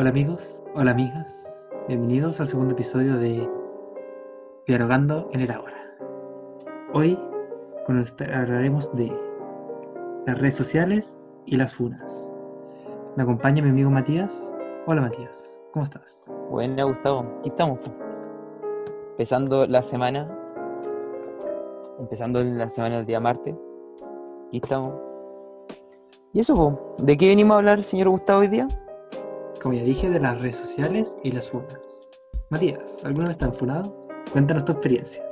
Hola amigos, hola amigas, bienvenidos al segundo episodio de Dialogando en el Ahora. Hoy hablaremos de las redes sociales y las funas. Me acompaña mi amigo Matías. Hola Matías, ¿cómo estás? Bueno, Gustavo, aquí estamos. Empezando la semana. Empezando la semana del día martes. Aquí estamos. ¿Y eso? ¿De qué venimos a hablar, señor Gustavo, hoy día? Como ya dije, de las redes sociales y las funas. Matías, ¿alguna vez te han funado? Cuéntanos tu experiencia.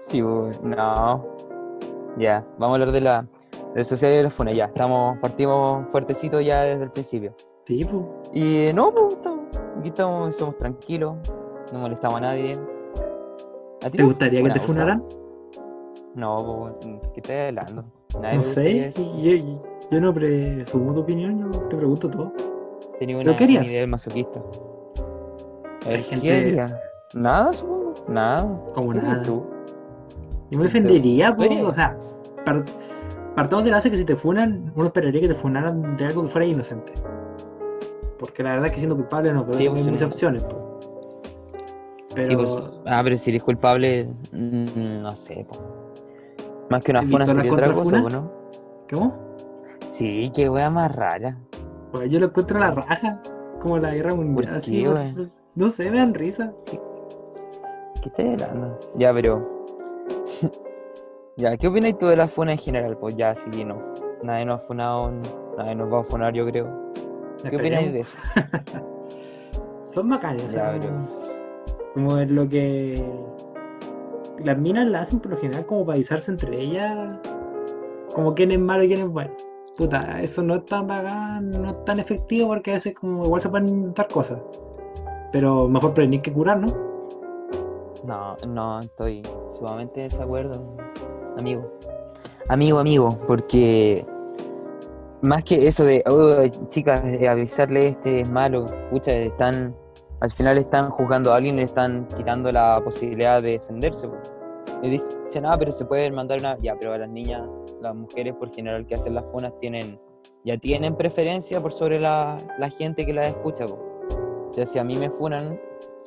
Sí, no. Ya, vamos a hablar de la redes sociales y las funas. Ya, estamos, partimos fuertecito ya desde el principio. Sí, pues. Y no, pues, estamos, aquí estamos, somos tranquilos, no molestamos a nadie. ¿A ti ¿Te gustaría que te funaran? No, pues, ¿qué estás hablando? Nadie No sé, yo, yo no presumo tu opinión, yo te pregunto todo. Tenía ¿Pero una, qué idea del masoquista. Ver, gente- ¿qué haría? Nada, supongo. Nada. Como ¿Qué nada. tú? Yo me po, ¿Verías? o sea, par- partamos de la base que si te funan, uno esperaría que te funaran de algo que fuera inocente. Porque la verdad es que siendo culpable no, pero Sí, no hay muchas opciones. po. Pero Sí, pues, ah, pero si eres culpable, mm, no sé. po. Más que una ¿Has funa sería otra cosa? ¿no? ¿cómo? Sí, qué wea más rara. Pues yo lo encuentro a la raja, como la guerra mundial. ¿Por así, qué, no sé, me dan risa. ¿Qué estás hablando? Ya, pero. ya, ¿qué opinas tú de la funa en general? Pues ya, sí, no. Nadie nos ha funado, nadie nos va a funar, yo creo. ¿Qué opináis de eso? Son o sea, Ya, pero- como es lo que las minas la hacen por lo general como para avisarse entre ellas como quién es malo y quién es bueno. Puta, eso no es tan bacán, no es tan efectivo porque a veces como igual se pueden inventar cosas. Pero mejor prevenir que curar, ¿no? No, no, estoy sumamente de desacuerdo, amigo. Amigo, amigo, porque más que eso de, "Oh, chicas, eh, avisarle este es malo, pucha, están, al final están juzgando a alguien y le están quitando la posibilidad de defenderse. po. Y dicen, ah, pero se pueden mandar una, ya, pero a las niñas, las mujeres por general que hacen las funas tienen, ya tienen preferencia por sobre la, la gente que las escucha. po. O sea, si a mí me funan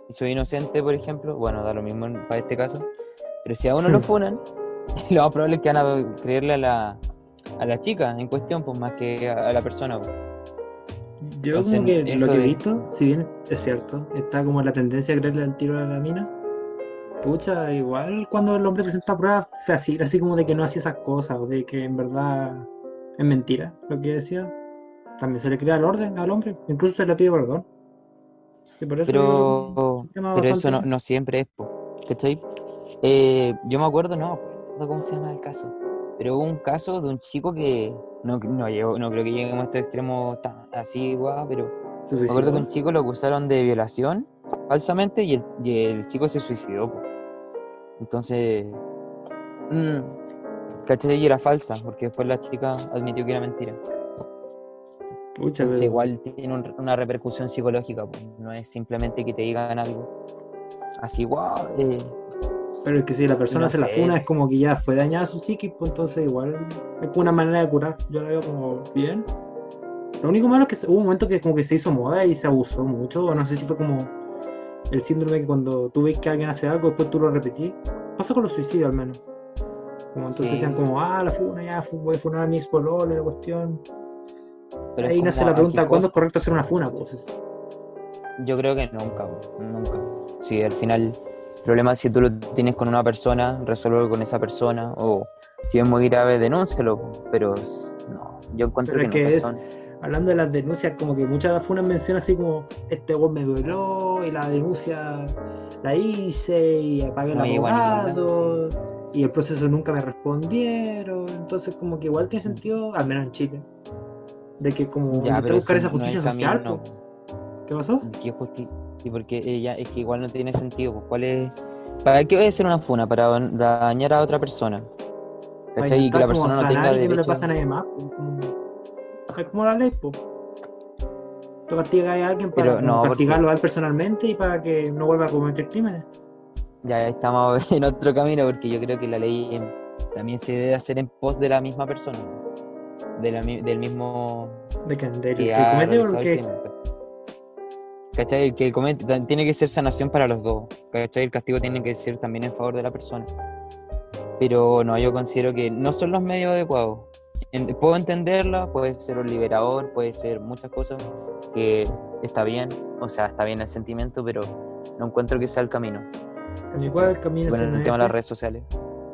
y soy inocente, por ejemplo, bueno, da lo mismo para este caso, pero si a uno lo funan, lo más probable es que van a creerle a la, a la chica en cuestión, pues más que a, a la persona. pues. Yo Entonces, como que lo que he de- visto, si bien es cierto, está como la tendencia a creerle al tiro a la mina. Pucha, igual cuando el hombre presenta pruebas fácil, así como de que no hacía esas cosas, o de que en verdad es mentira lo que decía, también se le crea el orden al hombre, incluso se le pide perdón. Y por eso Pero, pero eso no, no siempre es, po, ¿cachai? Eh, yo me acuerdo, no, acuerdo cómo se llama el caso, pero hubo un caso de un chico que no, no, llegó, no creo que lleguemos a este extremo tan así, guau, pero Me acuerdo que un chico lo acusaron de violación falsamente y el, y el chico se suicidó. po. Entonces, mm, ¿cachai? Y era falsa, porque después la chica admitió que era mentira. Pucha, Entonces, igual tiene un- una repercusión psicológica, po. no es simplemente que te digan algo así, wow. eh, Pero es que si la persona No se la sé. funa es como que ya fue dañada su psiquis, pues entonces igual es como una manera de curar. Yo la veo como bien. Lo único malo es que hubo un momento que como que se hizo moda y se abusó mucho. No sé si fue como el síndrome que cuando tú ves que alguien hace algo, después tú lo repetís. Pasa con los suicidios al menos. Como entonces Sí. decían como, ah, la funa, ya voy a funar a mi ex la cuestión. pero Ahí nace la ¿a pregunta, ¿cuándo es correcto hacer una funa? Pues Yo creo que nunca, nunca. Si al final el problema es si tú lo tienes con una persona, resuelve con esa persona, o si es muy grave, denúncialo, pero no, yo encuentro Pero que, no es- hablando de las denuncias, como que muchas de las funas mencionan así como, este gol me dueló y la denuncia la hice y apagué el No abogado y el proceso nunca me respondieron. Entonces como que igual tiene sentido, al menos en Chile, de que como Ya, pero buscar esa no es justicia el social. camino, po. po. ¿Qué pasó? ¿Qué justi- y porque ella es que igual no tiene sentido, pues cuál es ¿para qué voy a hacer una funa? Para dañar a otra persona. ¿Cachai? Y que la persona no tenga que no le derecho. pasa a nadie más. como- Como la ley, pues. Tú castigas a alguien para no, porque- castigarlo a él personalmente y para que no vuelva a cometer crímenes. Ya estamos en otro camino porque yo creo que la ley también se debe hacer en pos de la misma persona. de la mi- del mismo ¿De qué? ¿Del que que ha comete o el que.? crimen. ¿Cachai? Que el comete tiene que ser sanación para los dos. ¿Cachai? El castigo tiene que ser también en favor de la persona. Pero no, yo considero que no son los medios adecuados. En- puedo entenderla, puede ser un liberador, puede ser muchas cosas que está bien, o sea, está bien el sentimiento, pero no encuentro que sea el camino. ¿Y cuál es el camino? Bueno, si en no el tema de las redes sociales.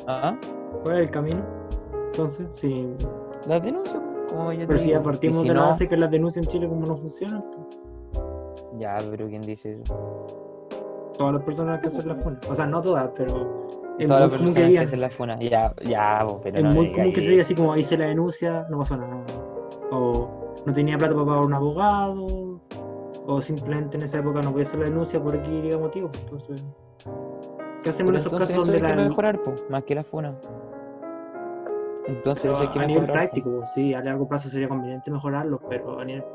¿Ah? ¿Cuál es el camino? Entonces, sí. Las denuncias, como yo te Pero si ya partimos si de la no, base que las denuncias en Chile como no funcionan, Ya, pero ¿quién dice eso? todas las personas que hacen la funa. O sea, no todas, pero es Todas las muy común que personas que digan. hacen la funa. Ya, ya, vos, pero Es no muy común que se diga así como hice la denuncia, no pasó nada. O no tenía plata para pagar un abogado. O simplemente en esa época no podía hacer la denuncia por aquí motivo. Entonces, ¿qué hacemos Pero en esos casos eso donde que la, mejorar, po, más que la funa. Entonces eso hay que a nivel mejorar. po. práctico, sí, a largo plazo sería conveniente mejorarlo, pero a, nivel-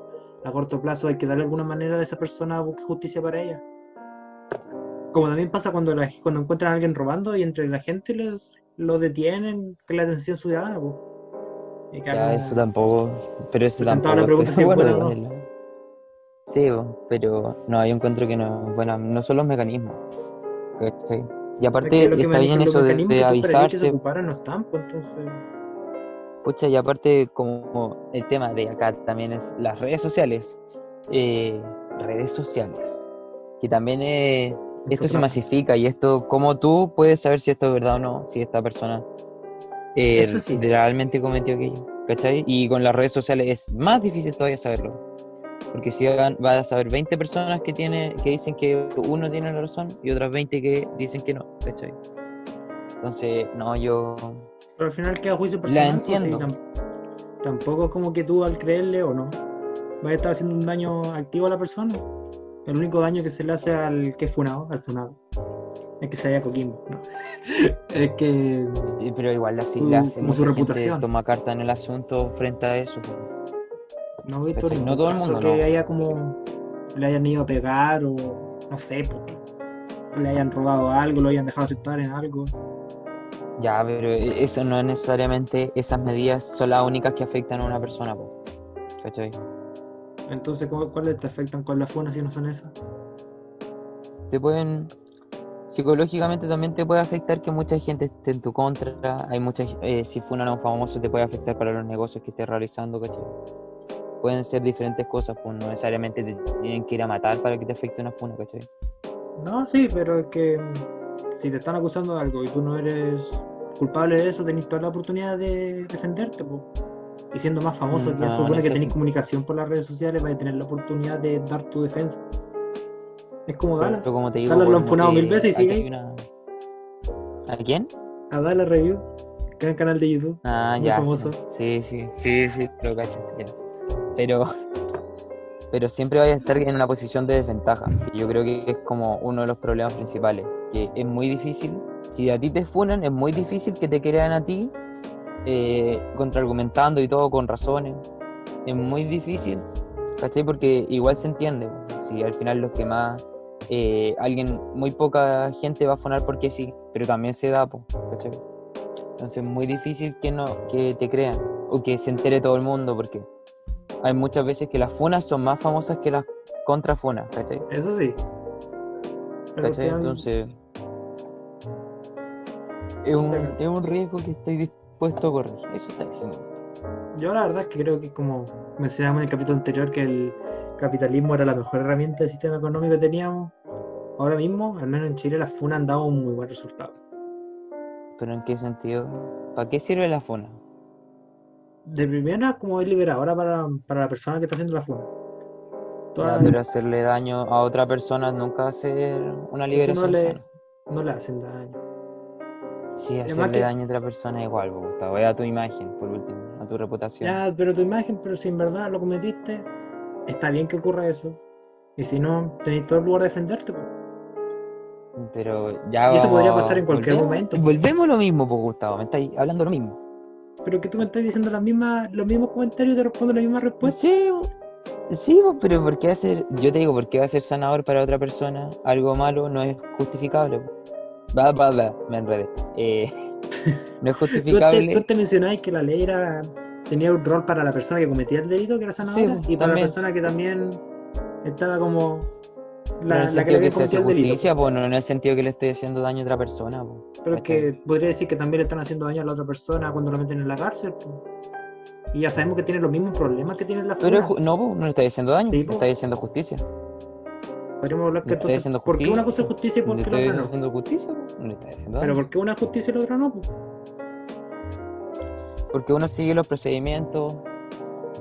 a corto plazo hay que darle alguna manera de esa persona busque justicia para ella. Como también pasa cuando, la- cuando encuentran a alguien robando y entre la gente les, lo detienen, que es la atención ciudadana. po. Y que Ya, hagan- eso tampoco. Pero eso tampoco. la pregunta estoy si es de buena acuerdo o con él. Sí, pero no, yo encuentro que no es buena. No son los mecanismos. ¿cachai? Y Es aparte que está bien eso de, de avisarse. no están, pues entonces. Pucha, y aparte, como el tema de acá también es las redes sociales. eh, redes sociales. Que también eh, esto se masifica y esto, como tú puedes saber si esto es verdad o no, si esta persona eh, sí. realmente cometió aquello. ¿Cachai? Y con las redes sociales es más difícil todavía saberlo. Porque si van, vas a saber 20 personas que, tiene, que dicen que uno tiene la razón y otras 20 que dicen que no. ¿Cachai? Entonces, no, yo Pero al final queda juicio personal. pues, sí, entiendo. tam- tampoco es como que tú al creerle o no, vas a estar haciendo un daño activo a la persona. El único daño que se le hace al que es funado, al funado, es que se vaya Coquimbo. ¿no? es que Pero igual así Su- le hace su mucha gente reputación. toma carta en el asunto frente a eso. no he visto ¿Cachai? ningún No todo el mundo, que no. haya como le hayan ido a pegar o no sé, po, le hayan robado algo, lo hayan dejado aceptar en algo. Ya, pero e- eso no es necesariamente, esas medidas son las únicas que afectan a una persona. ¿cachai? Entonces, ¿cu- ¿cuáles te afectan con la funa si no son esas? Te pueden, psicológicamente también te puede afectar que mucha gente esté en tu contra, hay muchas, eh, si funan a un famoso te puede afectar para los negocios que estés realizando, ¿cachai? Pueden ser diferentes cosas, pues no necesariamente te tienen que ir a matar para que te afecte una funa, ¿cachai? No, sí, pero es que mm, si te están acusando de algo y tú no eres culpable de eso, tenés toda la oportunidad de defenderte, po. Y siendo más famoso, Mm, que ya no, supone no que tenéis comunicación por las redes sociales, vas a tener la oportunidad de dar tu defensa. Es como Dallas. Pero como te digo, Dallas lo han funado mil veces y sigue una- ¿A quién? A Dallas Review, gran canal de YouTube. Ah, Muy ya. famoso. Sí, sí, sí, sí, lo cacho, ya. Pero, pero siempre vaya a estar en una posición de desventaja. Y yo creo que es como uno de los problemas principales. Que es muy difícil, si a ti te funan, es muy difícil que te crean a ti eh, contraargumentando y todo con razones. Es muy difícil, ¿cachai? Porque igual se entiende. Si al final los que más. eh, alguien, muy poca gente va a funar porque sí, pero también se da, po, ¿cachai? Entonces es muy difícil que no que te crean o que se entere todo el mundo porque hay muchas veces que las funas son más famosas que las contrafunas, ¿cachai? Eso sí. Pero ¿Cachai? Entonces es un, es un riesgo que estoy dispuesto a correr. Eso está diciendo. Yo la verdad es que creo que como mencionamos en el capítulo anterior que el capitalismo era la mejor herramienta del sistema económico que teníamos, ahora mismo, al menos en Chile, las funas han dado un muy buen resultado. Pero ¿en qué sentido? ¿Para qué sirve la funa? De primera, como es liberadora para, para la persona que está haciendo la funa. Toda- pero hacerle daño a otra persona nunca va a ser una liberación no, le, sana. no le hacen daño. Sí, hacerle que- daño a otra persona es igual, po, Gustavo. Es a tu imagen, por último, a tu reputación. Ya, pero tu imagen, pero si en verdad lo cometiste, está bien que ocurra eso. Y si no, tenéis todo el lugar de defenderte. pues. Pero ya Y eso podría pasar en cualquier volvemos- momento. Volvemos lo mismo, pues Gustavo, me estáis hablando lo mismo. Pero que tú me estás diciendo las mismas, los mismos comentarios y te respondo la misma respuesta. Sí, sí, po, pero ¿por qué hacer, yo te digo, ¿por qué va a ser sanador para otra persona algo malo no es justificable? po? Va, va, va, me enredé. Eh, no es te, justificable. tú te mencionabas que la ley era, tenía un rol para la persona que cometía el delito, que era sanadora, pues, y para también. la persona que también estaba como en La, el la que sentido le que se hace justicia, pues no en el sentido que le esté haciendo daño a otra persona. po. Pero es que podría decir que también le están haciendo daño a la otra persona cuando lo meten en la cárcel. po. Y ya sabemos que tiene los mismos problemas que tiene la Pero no, po, no le está diciendo daño, Sí, le está diciendo justicia. Podríamos hablar que entonces, diciendo ¿por qué una cosa justicia. es justicia y por qué la otra no? diciendo justicia, no está Pero. ¿por qué una es justicia y la otra no? po? Porque uno sigue los procedimientos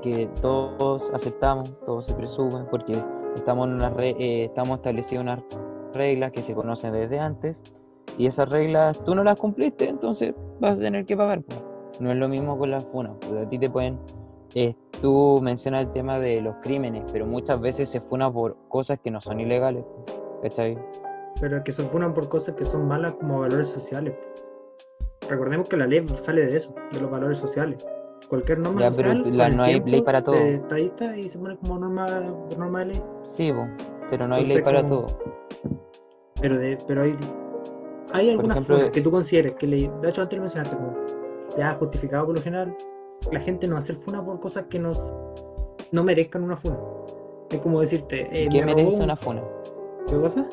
que todos aceptamos, todos se presumen, porque estamos, en una re- eh, estamos establecidos unas reglas que se conocen desde antes, y esas reglas tú no las cumpliste, entonces vas a tener que pagar. No es lo mismo con las funas, porque a ti te pueden... eh, tú mencionas el tema de los crímenes, pero muchas veces se funa por cosas que no son ilegales, ¿cachai? Pero que se funan por cosas que son malas como valores sociales. Recordemos que la ley sale de eso, de los valores sociales. Cualquier norma Ya, pero social, la- no hay ley para todo. Se estadista y se pone como norma, norma de ley. Sí, pero no hay ley para como- todo. Pero, de, pero hay, hay algunas ejemplo, que tú consideres que le, de hecho antes lo mencionaste como ya justificado por lo general la gente no hace funa por cosas que nos no merezcan una funa es como decirte eh, ¿Y qué me merece un- una funa? ¿qué cosa?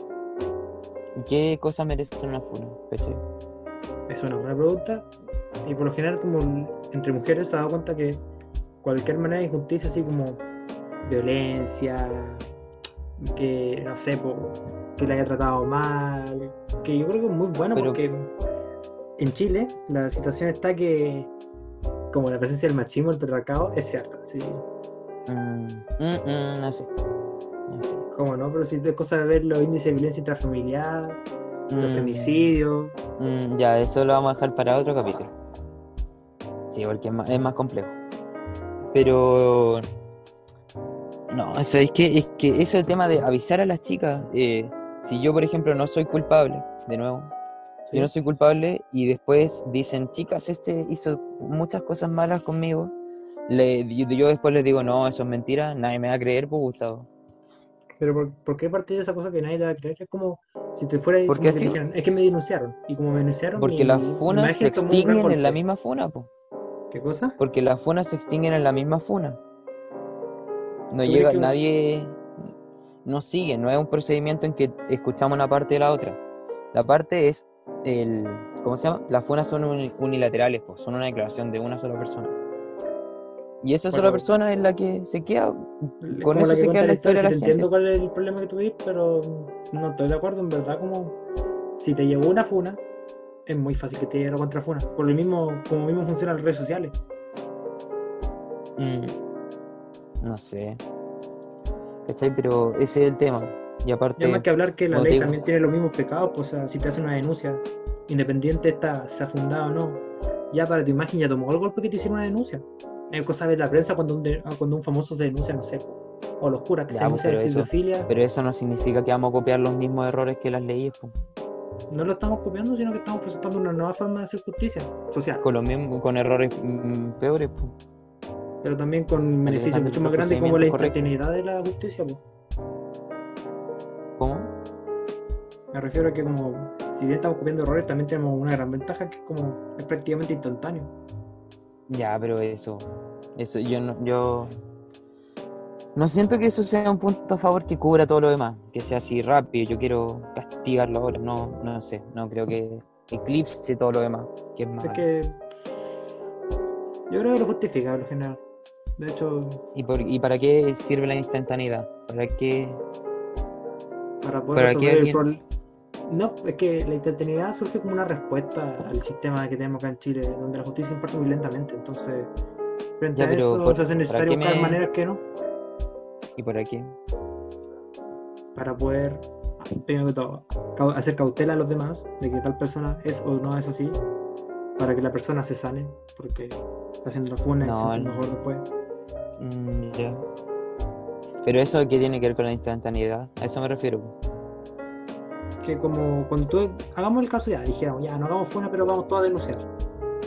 ¿Y ¿Qué cosa merece una funa? ¿Cachai? es una buena pregunta y por lo general como entre mujeres se ha dado cuenta que cualquier manera de injusticia así como violencia que no sé po, que le haya tratado mal que yo creo que es muy bueno Pero- porque en Chile la situación está que como la presencia del machismo el patriarcado es cierta sí Mm, mm, mm, no sé. No sé. como no pero si es cosa de ver los índices de violencia intrafamiliar los Mm, femicidios mm, ya, eso lo vamos a dejar para otro capítulo. Sí, porque es más, es más complejo. Pero. No, o sea, es que, es que ese es el tema de avisar a las chicas. eh, si yo, por ejemplo, no soy culpable, de nuevo, ¿sí? yo no soy culpable y después dicen, chicas, este hizo muchas cosas malas conmigo. Le, yo, después les digo, no, eso es mentira, nadie me va a creer, pues Gustavo. Pero ¿por, por qué partir de esa cosa que nadie te va a creer? Es como si te fuera Porque así- dijeran, es que me denunciaron. Y como me denunciaron, Porque mi- las funas se extinguen en la misma funa, pues. ¿Qué cosa? Porque las funas se extinguen en la misma funa. No ¿Tú llega, que- nadie no sigue, no es un procedimiento en que escuchamos una parte de la otra. La parte es el, ¿cómo se llama? Las funas son uni- unilaterales, pues, son una declaración de una sola persona. Y esa sola persona es la que se queda. Con eso que se queda la historia de la gente. entiendo cuál es el problema que tuviste, pero no estoy de acuerdo. En verdad, como si te llegó una funa, es muy fácil que te llegue la contrafuna. Por lo mismo, como mismo funcionan las redes sociales. Mm, no sé. ¿Cachai? Pero ese es el tema. Y aparte. Y más que hablar que la ley digo- también tiene los mismos pecados, pues, o sea, si te hacen una denuncia, independiente esta sea fundada o no, ya para tu imagen ya tomó el golpe que te hicieron una denuncia. Es cosa de la prensa cuando un, de- cuando un famoso se denuncia, no sé, o los curas que Ya, se pues, denuncian de pedofilia, Pero eso no significa que vamos a copiar los mismos errores que las leyes, pues. no lo estamos copiando, sino que estamos presentando una nueva forma de hacer justicia social, Con los mismos, con errores mm, peores, pues. pero también con beneficios mucho más grandes como la instantaneidad de la justicia. po. Me refiero a que como si bien estamos copiando errores, también tenemos una gran ventaja que es como es prácticamente instantáneo. Ya, pero eso, eso yo no, yo no siento que eso sea un punto a favor que cubra todo lo demás, que sea así rápido. Yo quiero castigarlo ahora, no, no sé, no creo que eclipse todo lo demás, que es más. Es que yo creo que lo justifica en general. De hecho, ¿Y, por- ¿Y para qué sirve la instantaneidad? ¿Para qué? para poder ¿Para qué resolver alguien- problema. No, es que la instantaneidad surge como una respuesta al sistema que tenemos acá en Chile, donde la justicia imparte muy lentamente. Entonces, frente Ya, a eso, por- se hace ¿para necesario qué buscar me- maneras que no, ¿Y para qué? para poder, primero que todo, hacer cautela a los demás de que tal persona es o no es así, para que la persona se sane, porque está haciendo la funa y se No, siente no. mejor después. Mm, ya. Pero eso qué tiene que ver con la instantaneidad, a eso me refiero. Que como cuando tú hagamos el caso ya, dijéramos, ya no hagamos funa, pero vamos todos a denunciar.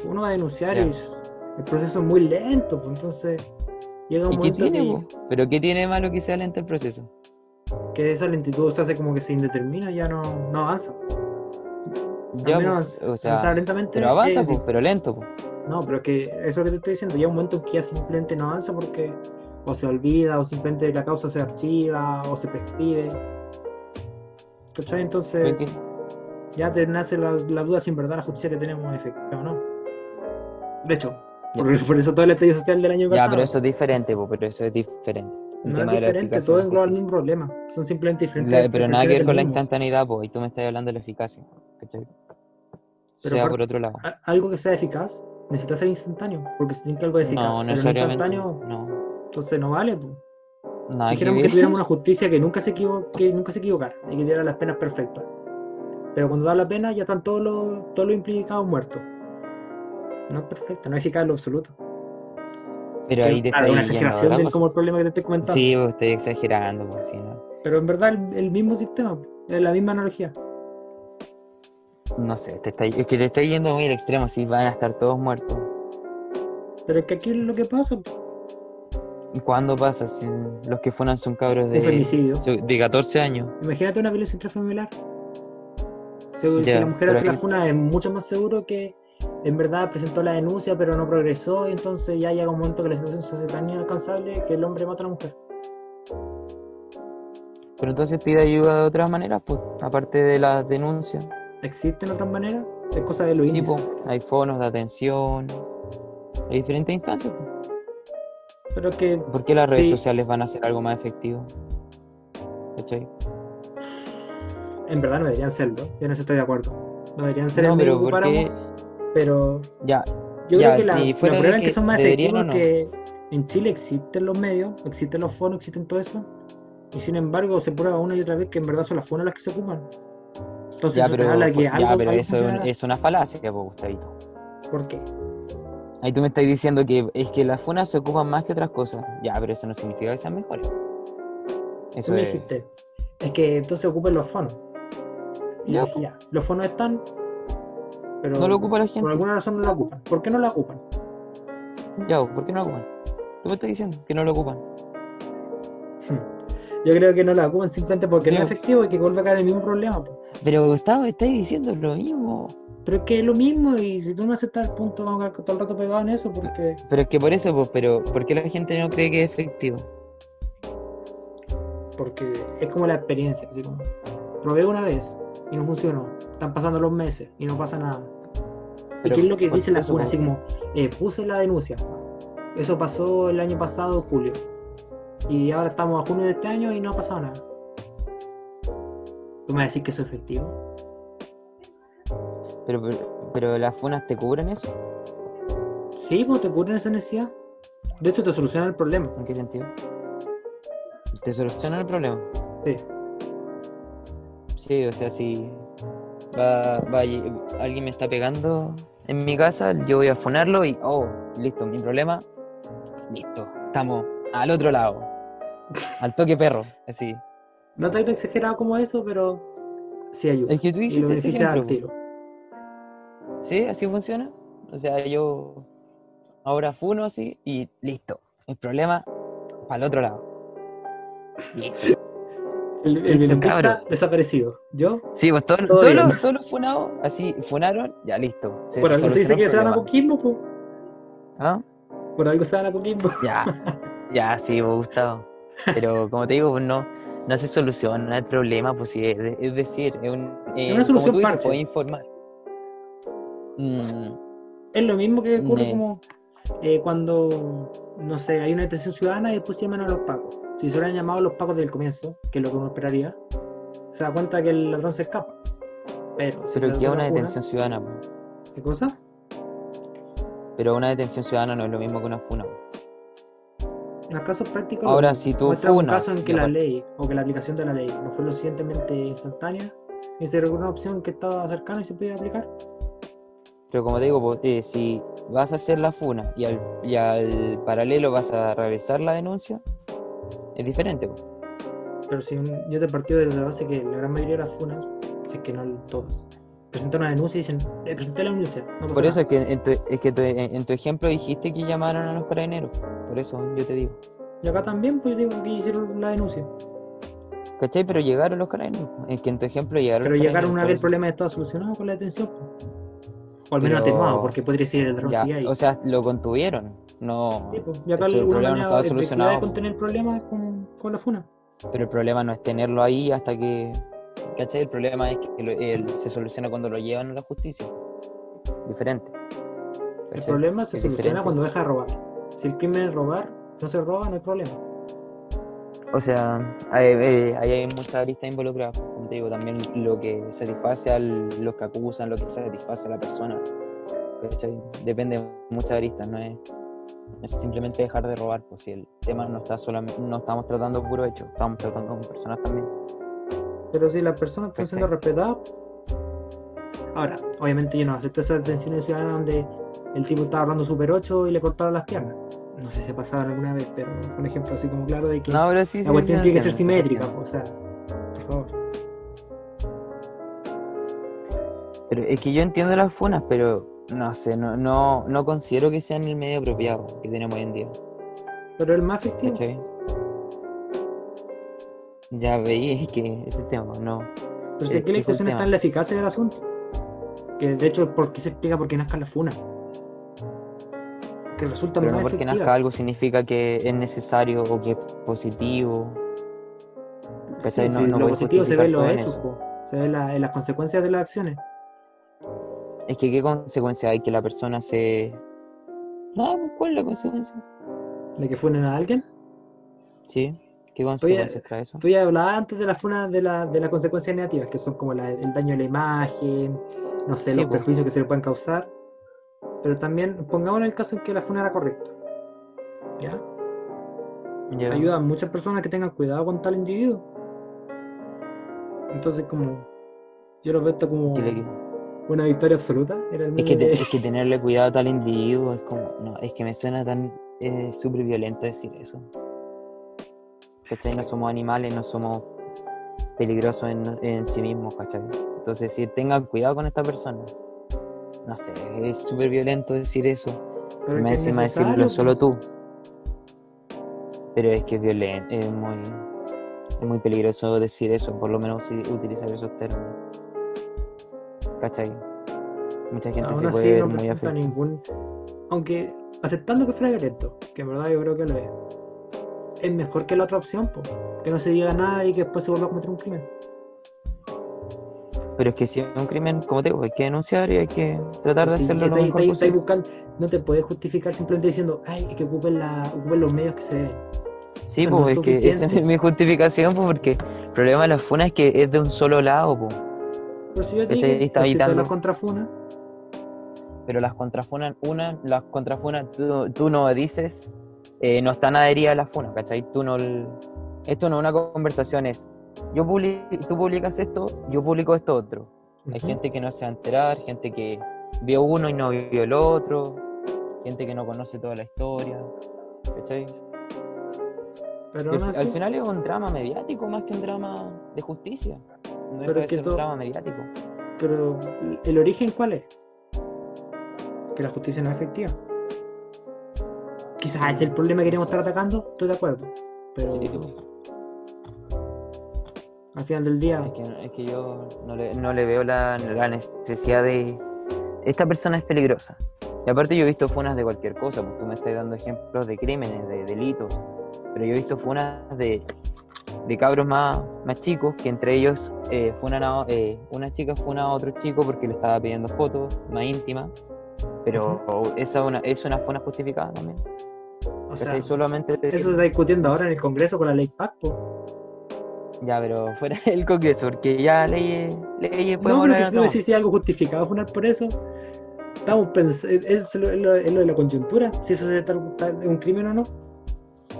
Uno va a denunciar y es- el proceso es muy lento, pues entonces llega un ¿Y qué momento tiene, que? ¿Pero qué tiene malo que sea lento el proceso? que esa lentitud se hace como que se indetermina, ya no, no avanza. Ya, menos o sea, avanzar lentamente. pero avanza, po, pero lento. No, pero es que eso es lo que te estoy diciendo, llega un momento en que ya simplemente no avanza porque o se olvida, o simplemente la causa se archiva, o se prescribe. ¿Cachai? Entonces ya te nace la, la duda si en verdad la justicia que tenemos es efectiva o no. De hecho, Ya. por, por eso todo el estallido social del año Ya, pasado. pero eso es diferente, po, pero eso es diferente. El no tema es de la diferente, todo engloba el mismo problema. Son simplemente diferentes. La- pero nada que ver con la instantaneidad, pues, y tú me estás hablando de la eficacia, ¿cachai? Pero sea por otro lado. A- Algo que sea eficaz necesita ser instantáneo, porque se tiene que algo de eficaz. No, pero no necesariamente. instantáneo, No, entonces no vale. pues. Que Dijéramos que tuviéramos una justicia que nunca se equivo- que nunca se equivocara y que diera las penas perfectas. Pero cuando da la pena ya están todos los, todos los implicados muertos. No es perfecta, no es eficaz en lo absoluto. Pero ahí te claro, está una exageración del como el problema que te estoy comentando. Sí, estoy exagerando, pues, sí, ¿no? Pero en verdad el, el mismo sistema, es la misma analogía. No sé, te está- es que te está yendo muy al extremo, si van a estar todos muertos. Pero es que aquí es lo que pasa, pues, ¿Y ¿Cuándo pasa? Si los que fueron son cabros de, femicidio. de 14 años. Imagínate una violencia intrafamiliar. Si, si la mujer hace la funa, es mucho más seguro que en verdad presentó la denuncia, pero no progresó, y entonces ya llega un momento que la situación se hace tan inalcanzable que el hombre mata a la mujer. Pero entonces pide ayuda de otras maneras, pues, aparte de las denuncias. ¿Existen otras maneras? Es cosa de los Sí, pues, hay fonos de atención, hay diferentes instancias. pues. Pero que ¿Por qué las redes Sí. sociales van a ser algo más efectivo? ¿Cachai? en verdad no deberían serlo. Yo en eso estoy de acuerdo. No deberían ser No, pero que ¿por qué? ocupáramos, pero Ya, yo Ya, creo que la, la de prueba en que que son más efectivos no. que en Chile existen los medios, existen los fonos, existen todo eso, y sin embargo se prueba una y otra vez que en verdad son las fonos las que se ocupan. Entonces ya, pero, habla de que ya, algo, pero algo eso es, una falacia, Gustavito. ¿Por qué? Ahí tú me estás diciendo que es que las funas se ocupan más que otras cosas. Ya, pero eso no significa que sean mejores. Eso me es. dijiste, es que entonces ocupen los fonos. Ya, dije, ya, los fonos están, pero No lo ocupa la por gente. alguna razón no la ocupan. ¿Por qué no la ocupan? Ya, ¿por qué no lo ocupan? Tú me estás diciendo que no lo ocupan. Yo creo que no la ocupan simplemente porque Sí, no es efectivo y que vuelve a caer el mismo problema. po. Pero Gustavo, estás diciendo lo mismo. Pero es que es lo mismo y si tú no aceptas el punto vamos a quedar todo el rato pegado en eso porque Pero es que por eso, pues, pero ¿por qué la gente no cree que es efectivo? porque es como la experiencia, así como probé una vez y no funcionó, están pasando los meses y no pasa nada. ¿Y qué es lo que dice la po. Así como, eh, puse la denuncia. Eso pasó el año pasado, julio. Y ahora estamos a junio de este año y no ha pasado nada. ¿Tú me vas a decir que es efectivo? Pero, pero, pero las funas te cubren eso. Sí, pues te cubren esa necesidad. De hecho, te solucionan el problema. ¿En qué sentido? ¿Te soluciona el problema? Sí. Sí, o sea, si va, va alguien me está pegando en mi casa, yo voy a fonarlo y, oh, listo, mi problema, listo, estamos al otro lado, al toque perro, así. No tan exagerado como eso, pero sí ayuda. Es que tú hiciste ese ejemplo. tiro. ¿Sí? ¿Así funciona? O sea, yo ahora funo así y listo, el problema para el otro lado. Listo. El, el Listo, desaparecido. Yo, Sí, pues todos, Todo todos los, todos los funados, así, funaron, ya listo. Se por algo se dice que se van a. Coquimbo, pues. ¿Ah? Por algo se van a Coquimbo. Ya, ya, sí, me ha gustado. Pero como te digo, pues no, no se soluciona el problema, pues sí, es, es decir, es, un, eh, una solución dices, parche. informar. Mm, Es lo mismo que ocurre como eh, cuando, no sé, hay una detención ciudadana y después se llaman a los pacos. Si se hubieran llamado a los pacos desde el comienzo, que es lo que uno esperaría, se da cuenta que el ladrón se escapa. Pero, si pero que es una detención ciudadana. ¿Qué cosa? Pero una detención ciudadana no es lo mismo que una funa. Los casos prácticos, Ahora, si tú muestra un funas caso en que la ley o que la aplicación de la ley no fue lo suficientemente instantánea y se reguló una opción que estaba cercana y se podía aplicar. Pero como te digo, pues, eh, si vas a hacer la funa y al, y al paralelo vas a realizar la denuncia, es diferente. pues. Pero si un- yo te partido de la base que la gran mayoría de las funas, si es que no todas, presentan una denuncia y dicen, "Eh, presenté la denuncia. No Por eso nada". es que, en tu, es que tu- en tu ejemplo dijiste que llamaron a los carabineros. Por eso yo te digo. Y acá también, pues yo digo que hicieron la denuncia. ¿Cachai? Pero llegaron los carabineros. Es que en tu ejemplo llegaron Pero los llegaron una vez el problema estaba solucionado con la detención. pues. O al menos Pero- atenuado, porque podría ser el sigue ahí. O sea, lo contuvieron. No. Sí, pues, y acá el problema no estaba efectiva solucionado. de contener el problema es con, con la funa. Pero el problema no es tenerlo ahí hasta que ¿cachai? El problema es que el- se soluciona cuando lo llevan a la justicia. Diferente. El problema se Es soluciona diferente. cuando deja de robar. Si el crimen es robar, no se roba, no hay problema. O sea, hay, eh, ahí hay muchas aristas involucradas. Como te digo, también lo que satisface a los que acusan, lo que satisface a la persona. ¿cachai? Depende de muchas aristas, no es, no es simplemente dejar de robar. Pues si el tema no está solamente, no estamos tratando puro hecho, estamos tratando con personas también. Pero si las personas están siendo respetadas. Ahora, obviamente yo no acepto esas detenciones ciudadanas donde el tipo estaba hablando Super 8 y le cortaron las piernas. No sé si se pasaban alguna vez, pero un ejemplo así como claro de que No, sí, sí. la cuestión sí, tiene que ser sí simétrica, o sea, por favor. Pero es que yo entiendo las funas, pero no sé, no, no, no considero que sean el medio apropiado que tenemos hoy en día. Pero el más efectivo. Ya veí, es que ese tema, no. Pero si Eh, aquí la es discusión está en la eficacia del asunto. Que de hecho, ¿por qué se explica por qué nazca la funa? Que resulta Pero más no porque nazca algo significa que es necesario o que es positivo. No- sí, no lo positivo se ve en los hechos, po. se ve la- en las consecuencias de las acciones. Es que qué consecuencia hay que la persona se... No, pues, ¿cuál es la consecuencia? De que funen a alguien. ¿Sí? ¿Qué consecuencias trae eso? Tú ya hablabas antes de las funas de, la, de las consecuencias negativas, que son como la- el daño a la imagen, no sé, Sí, los po. prejuicios que se le pueden causar. Pero también, pongamos en el caso en que la funa era correcta. ¿Ya? Ayuda a muchas personas que tengan cuidado con tal individuo. Entonces, como. Yo lo veo esto como una victoria absoluta. Era el Es que, te- de- es que tenerle cuidado a tal individuo es como. No, es que me suena tan eh, súper violento decir eso. ¿Cachai? No somos animales, no somos peligrosos en, en sí mismos, ¿cachai? Entonces, si tengan cuidado con esta persona. No sé, es súper violento decir eso. pero Me encima decirlo solo tú. Pero es que es violento, es muy, es muy peligroso decir eso, por lo menos si utilizar esos términos. ¿Cachai? Mucha gente Aún se puede ver no muy afectada. ningún. Aunque aceptando que fuera violento, que en verdad yo creo que lo es, es mejor que la otra opción, po, que no se diga nada y que después se vuelva a cometer un crimen. Pero es que si es un crimen, como te digo, hay que denunciar y hay que tratar de hacerlo lo mejor posible. buscando, no te puedes justificar simplemente diciendo, ay, es que ocupen, la, ocupen los medios que se deben. Sí, no pues es que esa es mi justificación, pues porque el problema de la funa es que es de un solo lado, pues. Pero si yo te digo, Está evitando- las contrafunas, Pero las contrafunas, una, las contrafunas, tú, tú no dices, eh, no están adheridas a la funa, ¿cachai? Tú no, esto no es una conversación, es, yo publi- tú publicas esto, yo publico esto otro. Hay gente que no se va a enterar, gente que vio uno y no vio el otro, gente que no conoce toda la historia, ¿cachai? pero al, así, al final es un drama mediático más que un drama de justicia. No Pero es que todo- un drama mediático. pero el origen cuál es? Que la justicia no es efectiva. Quizás es el problema que queremos estar atacando, estoy de acuerdo. Pero Sí, al final del día, Es que, es que yo no le, no le veo la, la necesidad de... Esta persona es peligrosa. Y aparte yo he visto funas de cualquier cosa, pues tú me estás dando ejemplos de crímenes, de delitos. Pero yo he visto funas de, de cabros más, más chicos, que entre ellos eh, funan a, eh, una chica funa a otro chico porque le estaba pidiendo fotos más íntimas. Pero esa es una, es una funa justificada también. o sea. Solamente... eso se está discutiendo ahora en el Congreso con la ley PACPO. Ya, pero fuera del Congreso, porque ya leyes, leyes No, podemos pero hablar que en si algo justificado funar por eso, estamos pensando, es lo, es lo- es lo de la coyuntura, si eso se está, está- es un crimen o no.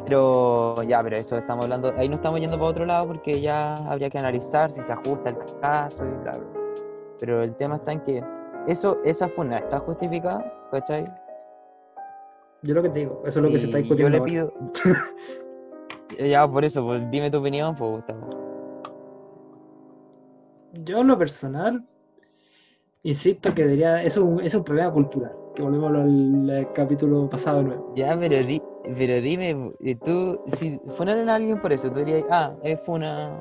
Pero ya, pero eso estamos hablando, ahí no estamos yendo para otro lado porque ya habría que analizar si se ajusta el caso y bla, bla. Pero el tema está en que eso, esa funa está justificada, ¿cachai? Yo lo que te digo, eso es lo que se está discutiendo. Yo le pido. ya, por eso, pues dime tu opinión, pues Gustavo. Yo en lo personal, insisto que debería, eso es un, es un problema cultural, que volvemos al, al capítulo pasado de nuevo. Ya, pero, di, pero dime, eh, tú, si funaran a alguien por eso, tú dirías, ah, es funa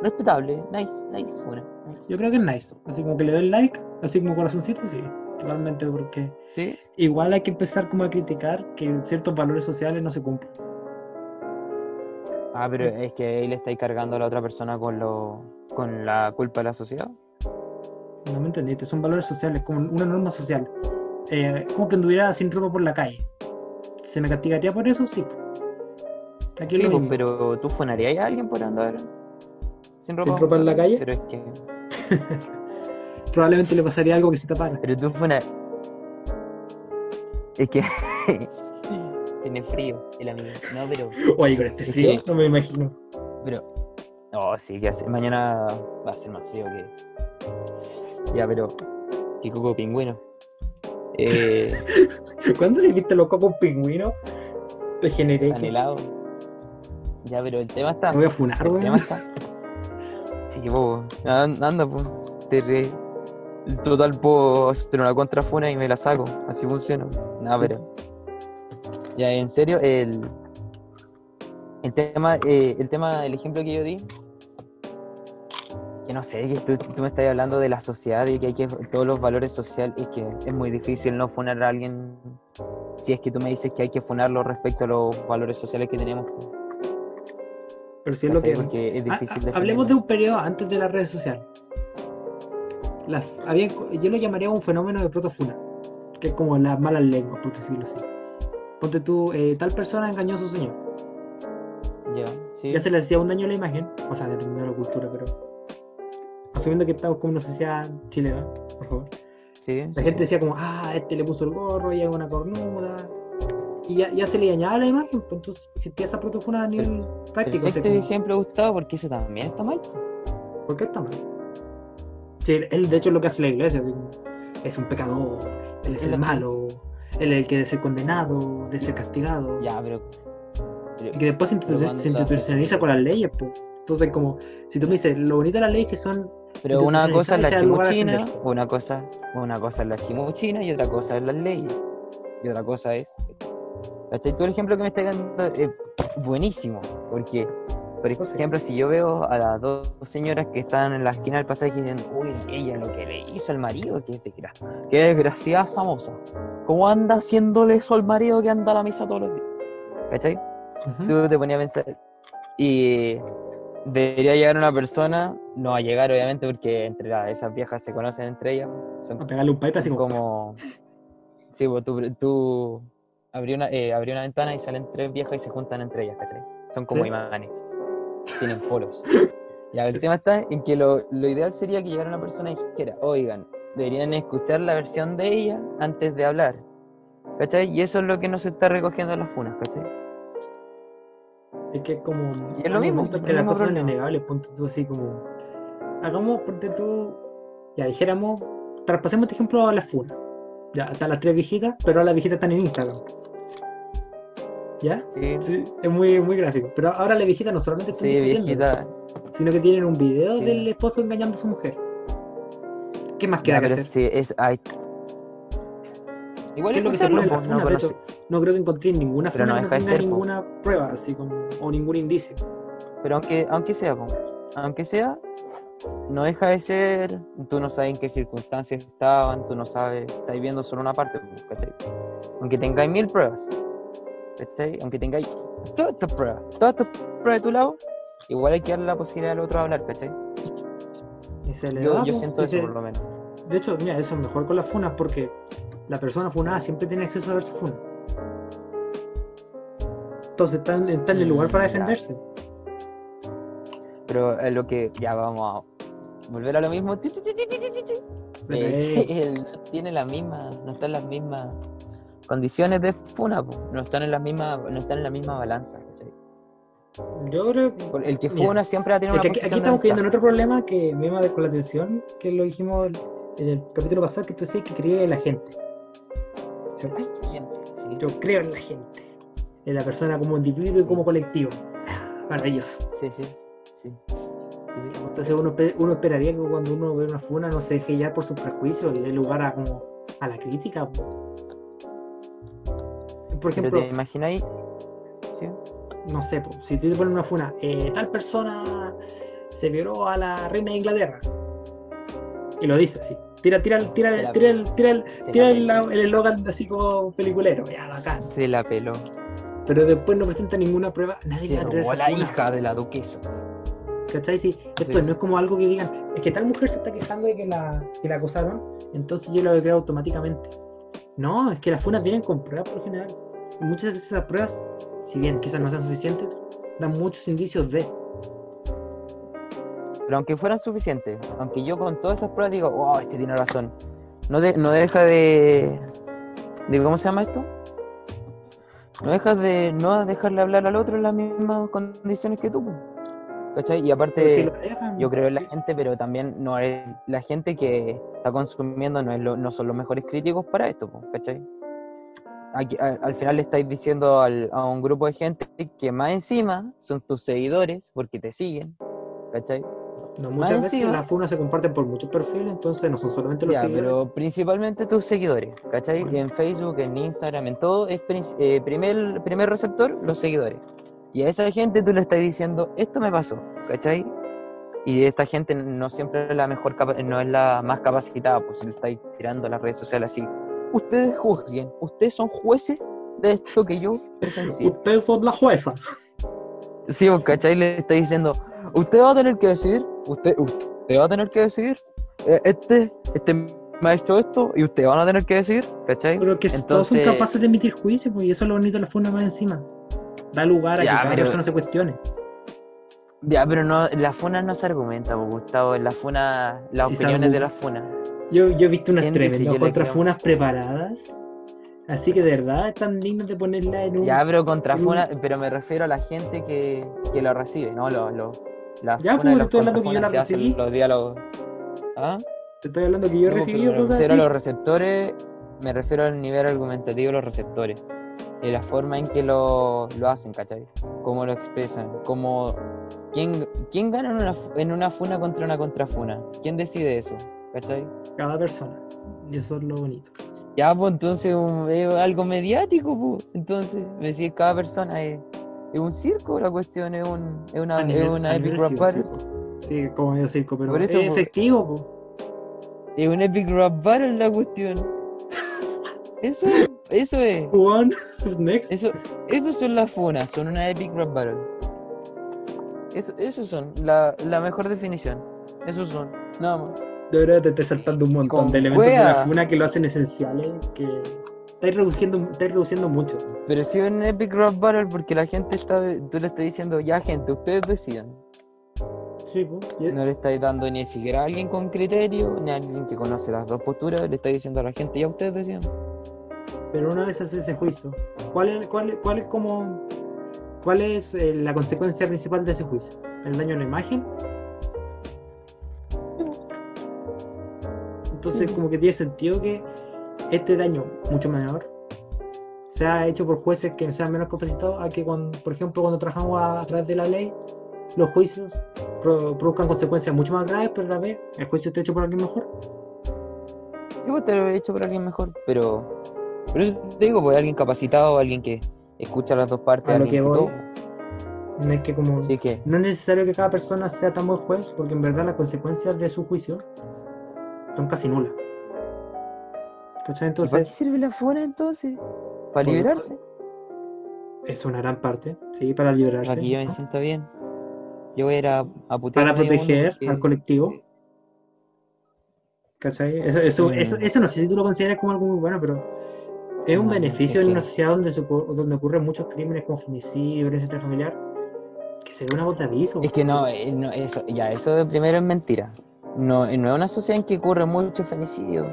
respetable, nice, nice, funa. nice". Yo creo que es nice, así como que le doy like, así como corazoncito, sí, totalmente, porque ¿Sí? igual hay que empezar como a criticar que ciertos valores sociales no se cumplen. Ah, pero es que ahí le estáis cargando a la otra persona con, lo, con la culpa de la sociedad. No me entendiste, son valores sociales, como una norma social. Eh, como que anduviera sin ropa por la calle. ¿Se me castigaría por eso? Sí. Aquí Sí, pues, pero tú funarías a alguien por andar sin ropa? ropa en la calle? Pero es que. Probablemente le pasaría algo que se tapara. Pero tú funas. Es que. Tiene frío el amigo. No, pero. Oye, con este Es frío, que- no me imagino. Pero. No, sí, que hace- mañana va a ser más frío que. Ya, pero. Que coco pingüino. Eh. ¿Cuándo le viste los cocos pingüinos? Te generé. Tan helado. Ya, pero el tema está. Me voy a funar, El tema está. Sí, an- Anda, pues. Te re- Total, puedo hacer una contrafuna y me la saco. Así funciona. No, pero. Ya, en serio, el. El tema, eh, el tema del ejemplo que yo di. Que no sé, que tú, tú me estás hablando de la sociedad y que hay que. Todos los valores sociales. Y que es muy difícil no funar a alguien. Si es que tú me dices que hay que funarlo respecto a los valores sociales que tenemos. Pero si es lo que. Porque es Ha- difícil ha- hablemos de un periodo antes de las redes sociales. Las, había, yo lo llamaría un fenómeno de protofuna, que es como las malas lenguas, por decirlo así. Ponte tú, eh, tal persona engañó a su señor. Ya, sí. Ya se le hacía un daño a la imagen, o sea, dependiendo de la cultura, pero. Asumiendo que estamos como una sociedad chilena, por favor. Sí, La sí, gente decía como, ah, este le puso el gorro, y es una cornuda. Y ya, ya se le dañaba la imagen, pues entonces existía esa protofuna a nivel práctico. o sea, Perfecto como- ejemplo, Gustavo, porque eso también está mal. ¿Por qué está mal? Sí, él de hecho es lo que hace la iglesia. es un pecador, él es Es el lo- malo, él el que debe ser condenado, debe ser castigado. Ya, pero. pero- Y que después se, Pero se institucionaliza con las leyes. po. Entonces, como, si tú me dices, lo bonito de las leyes es que son. pero una cosa es la chimuchina, una cosa, una cosa es la chimuchina y otra cosa es las leyes. Y otra cosa es. ¿Cachai? Tú el ejemplo que me estás dando es buenísimo. Porque, por ejemplo, si yo veo a las dos señoras que están en la esquina del pasaje y dicen, uy, ella lo que le hizo al marido, que desgra qué desgraciada esa moza. ¿Cómo anda haciéndole eso al marido que anda a la misa todos los días? ¿Cachai? Ujú. tú te ponías a pensar y debería llegar una persona, no va a llegar obviamente porque entre la- esas viejas se conocen entre ellas, son A pegarle un pipe así como... Sí, pues tú, tú abrí, una, eh, abrí una ventana y salen tres viejas y se juntan entre ellas, ¿cachai? Son como Sí. imanes, tienen polos. Ya, el tema está en que lo, lo ideal sería que llegara una persona y dijera, oigan, deberían escuchar la versión de ella antes de hablar, ¿cachai? Y eso es lo que no se está recogiendo en las funas, ¿cachai? Es que es como. Y es lo mismo, que las cosas son innegables. Ponte tú así como. Hagamos, ponte tú. Ya dijéramos. Traspasemos este ejemplo a las funas. Ya, están las tres viejitas, pero ahora las viejitas están en Instagram. ¿Ya? Sí, Sí, es muy, muy gráfico. Pero ahora las viejitas no solamente están sí, viejita. sino que tienen un video Sí. del esposo engañando a su mujer. ¿Qué más queda que hacer? sí, es. Ay. Igual ¿Qué es lo que se pone en la pues, no conoce- no creo que encontré ninguna Pero no no deja de po. ninguna prueba, así como, o ningún indicio. Pero aunque, aunque sea, po, aunque sea, no deja de ser. Tú no sabes en qué circunstancias estaban, tú no sabes, estás viendo solo una parte. Aunque tengáis mil pruebas, ¿cachai? Aunque tengáis todas estas pruebas, todas estas pruebas de tu lado, igual hay que darle la posibilidad al otro de hablar, ¿cachai? Y se le Yo, da, yo po, siento eso por lo menos. De hecho, mira, eso es mejor con las funas porque la persona funada siempre tiene acceso a ver su funa. Entonces está, en- el lugar Mm, para defenderse. Pero es lo que ya vamos a volver a lo mismo. Eh, eh, él tiene la misma, no está en las mismas condiciones de funa, po. no están en las mismas, no están en la misma balanza. ¿cachai? yo creo que. El que Mira, funa siempre va a tener una que aquí, aquí estamos cayendo en otro problema que me llama con la atención, que lo dijimos en el capítulo pasado, que tú decías que creía en la gente. gente, sí. Yo creo en la gente. En la persona como individuo y como colectivo. Maravilloso. Sí, sí, sí. Entonces uno, uno esperaría que cuando uno ve una funa no se deje ya por sus prejuicios y dé lugar a como a la crítica. po. Por Pero ejemplo, te imagináis, sí, no sé, po, si tú te pones una funa, eh, tal persona se violó a la reina de Inglaterra. Y lo dice así. Tira, tira, tira, tira, el, tira, el, tira el el eslogan así como peliculero, ya bacán. Se la peló. Pero después no presenta ninguna prueba, nadie Se a robó esa la hija de la duquesa. ¿Cachai? Si esto Sí. no es como algo que digan, es que tal mujer se está quejando de que la, que la acosaron, entonces yo lo voy a crear automáticamente. No, es que las funas vienen con pruebas por lo general. Muchas veces esas pruebas, si bien quizás no sean suficientes, dan muchos indicios de. Pero aunque fueran suficientes, aunque yo con todas esas pruebas digo, oh, este tiene razón, no, de- no deja de, de. ¿Cómo se llama esto? No dejas de no dejarle hablar al otro en las mismas condiciones que tú. ¿Cachai? Y aparte. Si dejan, Yo creo en la gente, pero también no es la gente que está consumiendo no, es lo- no son los mejores críticos para esto, ¿cachai? Aquí- al, al final le estáis diciendo al- a un grupo de gente que más encima son tus seguidores porque te siguen, ¿cachai? no, muchas veces encima- las funas se comparten por muchos perfiles, entonces no son solamente los Ya, seguidores. pero principalmente tus seguidores, ¿cachai? Bueno. En Facebook, en Instagram, en todo, es eh, primer, primer receptor, los seguidores. Y a esa gente tú le estás diciendo, esto me pasó, ¿cachai? Y esta gente no siempre es la mejor, no es la más capacitada, pues si le estáis tirando a las redes sociales así. Ustedes juzguen, ustedes son jueces de esto que yo presencié. Ustedes son la jueza. Sí, ¿cachai? Le está diciendo, usted va a tener que decidir, usted, usted va a tener que decidir, eh, este, este me ha hecho esto y ustedes van a tener que decidir, ¿cachai? Pero que todos son Entonces- capaces de emitir juicio, pues, y eso es lo bonito de la funa más encima. Da lugar a Ya, que cada pero- persona se cuestione. Ya, pero no, la funa no se argumenta, pues, Gustavo, en la funa, las Sí se opiniones de argu- la funa. Yo, yo he visto unas ¿Quién dice tremendas yo le contra creo? funas preparadas. Así que de verdad están dignos de ponerla en un. Ya, pero contra en un- pero me refiero a la gente que, que lo recibe, ¿no? Lo, lo, las Ya, pues, estoy hablando que yo contrafunas la se hacen recibí. los diálogos. ¿Ah? Te estoy hablando que yo he No, recibido me cosas refiero así. a los receptores, me refiero al nivel argumentativo de los receptores. Y la forma en que lo, lo hacen, ¿cachai? Cómo lo expresan, cómo... ¿Quién, quién gana en una, en una funa contra una contrafuna? ¿Quién decide eso? ¿Cachai? Cada persona. Y eso es lo bonito. Ya, pues entonces un- es algo mediático, pues. Entonces, me decís, cada persona es, es un circo, la cuestión es, un, es una, nivel- es una Epic Rap Battle. sí, como yo circo, pero Por es eso, pues. efectivo, po. Es un Epic Rap Battle la cuestión. Eso, eso es. One is next. Eso, esos son las funas, son una Epic Rap Battle. Eso, esos son, la, la mejor definición. Esos son, nada más. De verdad te estoy saltando un montón Con de elementos de la funa que lo hacen esenciales. Que estáis reduciendo, estáis reduciendo mucho. Pero sí un Epic Rap Battle porque la gente está, tú le estás diciendo, ya gente, ustedes decidan. Sí. Y- No le estáis dando ni siquiera a alguien con criterio, ni a alguien que conoce las dos posturas, le estáis diciendo a la gente, ya ustedes decidan. Pero una vez haces ese juicio, ¿cuál es, cuál, cuál es como cuál es eh, la consecuencia principal de ese juicio? ¿El daño a la imagen? Entonces como que tiene sentido que este daño mucho menor sea hecho por jueces que sean menos capacitados a que cuando, por ejemplo cuando trabajamos a, a través de la ley los juicios pro- produzcan consecuencias mucho más graves pero a la vez el juicio está hecho por alguien mejor Yo te lo he hecho por alguien mejor, pero. Pero eso te digo, pues alguien capacitado, alguien que escucha las dos partes, A alguien que que voy. todo. no es que como No es necesario que cada persona sea tan buen juez, porque en verdad las consecuencias de su juicio son casi nulas. ¿Cachai? ¿y ¿para qué Entonces, sirve la funa entonces? ¿Para liberarse? es una gran parte, sí, para liberarse. Para que yo me sienta bien. Yo voy a ir a, a putear Para proteger porque- al colectivo. ¿Cachai? Eso, eso, Mm. eso, eso no sé si tú lo consideras como algo muy bueno, pero es un No, beneficio es en una sociedad donde, se donde ocurren muchos crímenes como femicidio, violencia intrafamiliar, que se dé una voz de aviso. Es que no, eh, no, eso, ya, eso de primero es mentira. No, no es una sociedad en que ocurre mucho femicidio.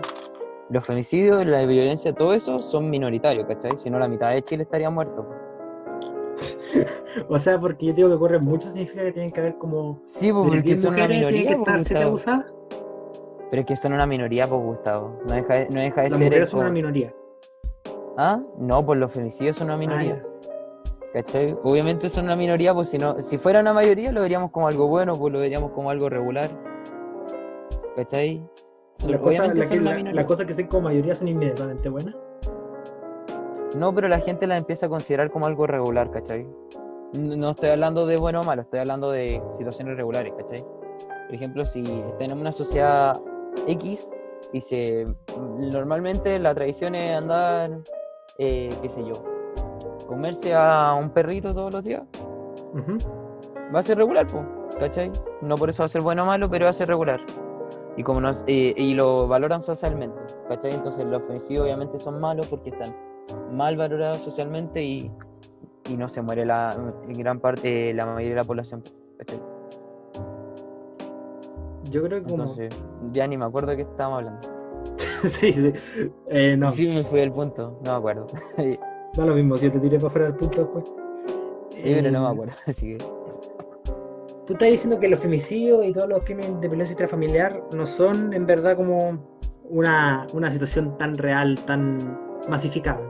Los femicidios, la violencia, todo eso son minoritarios, ¿cachai? Si no, la mitad de Chile estaría muerto. O sea, porque yo digo que ocurren mucho, significa que tienen que haber como... Sí, pues, porque 10 son una minoría, que pues, estar. Pero es que son una minoría, pues, Gustavo. No deja, de- no deja de Las ser. el son una minoría. ¿Ah? No, pues los femicidios son una Ah, minoría. ¿Cachai? Obviamente son una minoría, pues si no, si fuera una mayoría lo veríamos como algo bueno, pues lo veríamos como algo regular. ¿Cachai? Son- La cosa, la, que, la, la cosa que sé como mayoría son inmediatamente buenas. No, pero la gente la empieza a considerar como algo regular, ¿cachai? No estoy hablando de bueno o malo, estoy hablando de situaciones regulares, ¿cachai? Por ejemplo, si está en una sociedad X y se normalmente la tradición es andar, eh, qué sé yo, comerse a un perrito todos los días, va a ser regular, po, ¿cachai? No por eso va a ser bueno o malo, pero va a ser regular. Y como eh, y lo valoran socialmente, ¿cachai? Entonces los femicidios obviamente son malos porque están mal valorados socialmente y, y no se muere la en gran parte la mayoría de la población, ¿cachai? Yo creo que como... Entonces, ya ni me acuerdo de qué estábamos hablando. sí, sí. Eh, no, Sí, me fui del punto, no me acuerdo. sí, da lo mismo, si te tiré para fuera del punto después. pero no me Eh, acuerdo. Así que, Tú estás diciendo que los femicidios y todos los crímenes de violencia intrafamiliar no son en verdad como una, una situación tan real, tan masificada.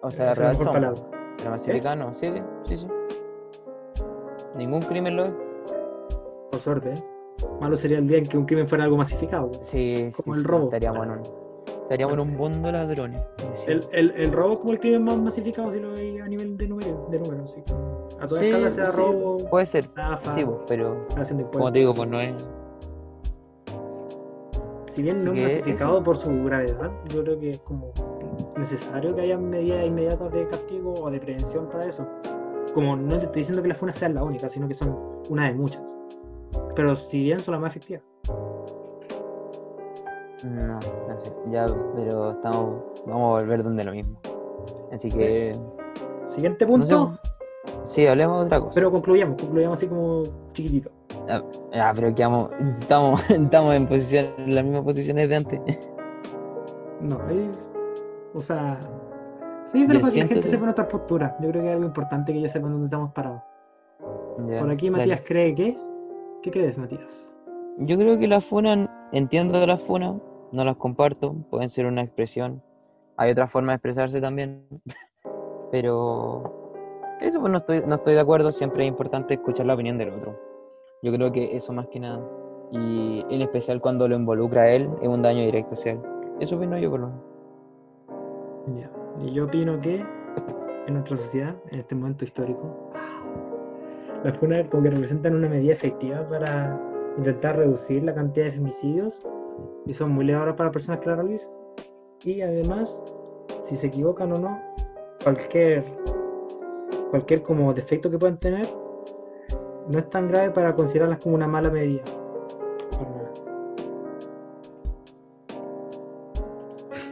o sea, es la real son, palabra. pero masificano, sí, sí, sí. Ningún crimen lo es. Por suerte, ¿eh? Malo sería el día en que un crimen fuera algo masificado. Sí, sí, Como el robo. Estaríamos en un, estaríamos en un mundo de ladrones. El, el, el robo es como el crimen más masificado si lo veis a nivel de número, de número sí. A toda Sí, escala sea sí, robo, Puede ser, estafa, sí, pues, pero como te digo, pues no es. Si bien no es eso- por su gravedad, yo creo que es como necesario que haya medidas inmediatas de castigo o de prevención para eso. Como no te estoy diciendo que las funas sean la única, sino que son una de muchas. Pero si bien son las más efectivas. No, no sé, ya, pero estamos, vamos a volver donde lo mismo. Así que, Siguiente no punto, sé, sí, hablemos de otra cosa. pero concluyamos, concluyamos así como chiquitito. Ah, pero quedamos, estamos, estamos en posición, en las mismas posiciones de antes. No, ahí, o sea, sí, pero para que la gente que- sepa nuestra postura. Yo creo que es algo importante que ellos sepan dónde estamos parados. Ya, Por aquí dale. Matías cree que. ¿Qué crees, Matías? Yo creo que las funas, entiendo las funas, no las comparto, pueden ser una expresión. Hay otra forma de expresarse también, pero eso pues no estoy, no estoy de acuerdo, siempre es importante escuchar la opinión del otro. Yo creo que eso más que nada, y en especial cuando lo involucra a él, es un daño directo hacia él. Eso opino yo por lo menos. Ya. Y yo opino que en nuestra sociedad, en este momento histórico, las funas como que representan una medida efectiva para intentar reducir la cantidad de femicidios y son muy levadoras para personas que la realizan. Y además, si se equivocan o no, cualquier, cualquier como defecto que puedan tener no es tan grave para considerarlas como una mala medida.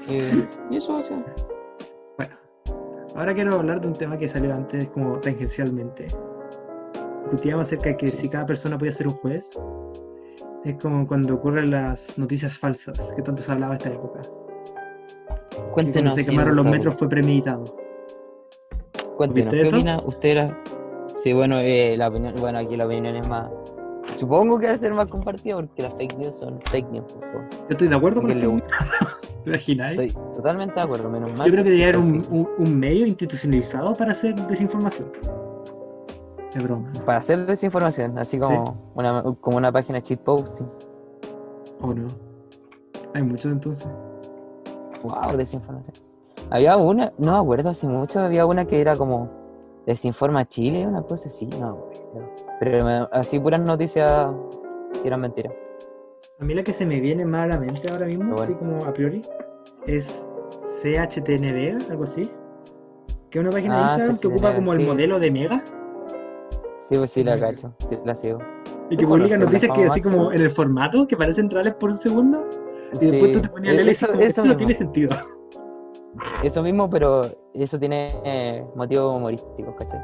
Eh, y eso, o sea, Bueno, ahora quiero hablar de un tema que salió antes como tangencialmente. Discutíamos acerca de que si cada persona podía ser un juez. Es como cuando ocurren las noticias falsas, que tanto se hablaba esta época. Que cuando cuéntenos. se sí, quemaron los metros fue premeditado. Cuéntenos, ¿Viste ¿qué opina usted? Era... Sí, bueno, eh, la opinión, bueno, aquí la opinión es más. Supongo que va a ser más compartida porque las fake news son fake news. pues, so, Yo estoy de acuerdo con le ¿Te imagináis? Estoy totalmente de acuerdo, menos mal. Yo creo que debería haber un, medio institucionalizado para hacer desinformación. De broma. fake- Para hacer desinformación, así como, una, como una página cheat posting. ¿O no? Hay muchos entonces. Wow, desinformación. Había una, no me acuerdo hace mucho, había una que era como Desinforma Chile, una cosa así, no acuerdo. Pero me- así puras noticias que eran mentiras. A mí la que se me viene más a la mente ahora mismo, bueno. así como a priori, es CHTNVega, algo así. Que es una página de Ah, Instagram que ocupa como el modelo de Mega Sí, pues sí la cacho, sí la sigo. y ¿Tú que publica noticias que así como en el formato que parecen reales por un segundo y después tú te ponías y eso, como, esto eso, no tiene sentido. Eso mismo, pero eso tiene eh, motivos humorísticos, ¿cachai?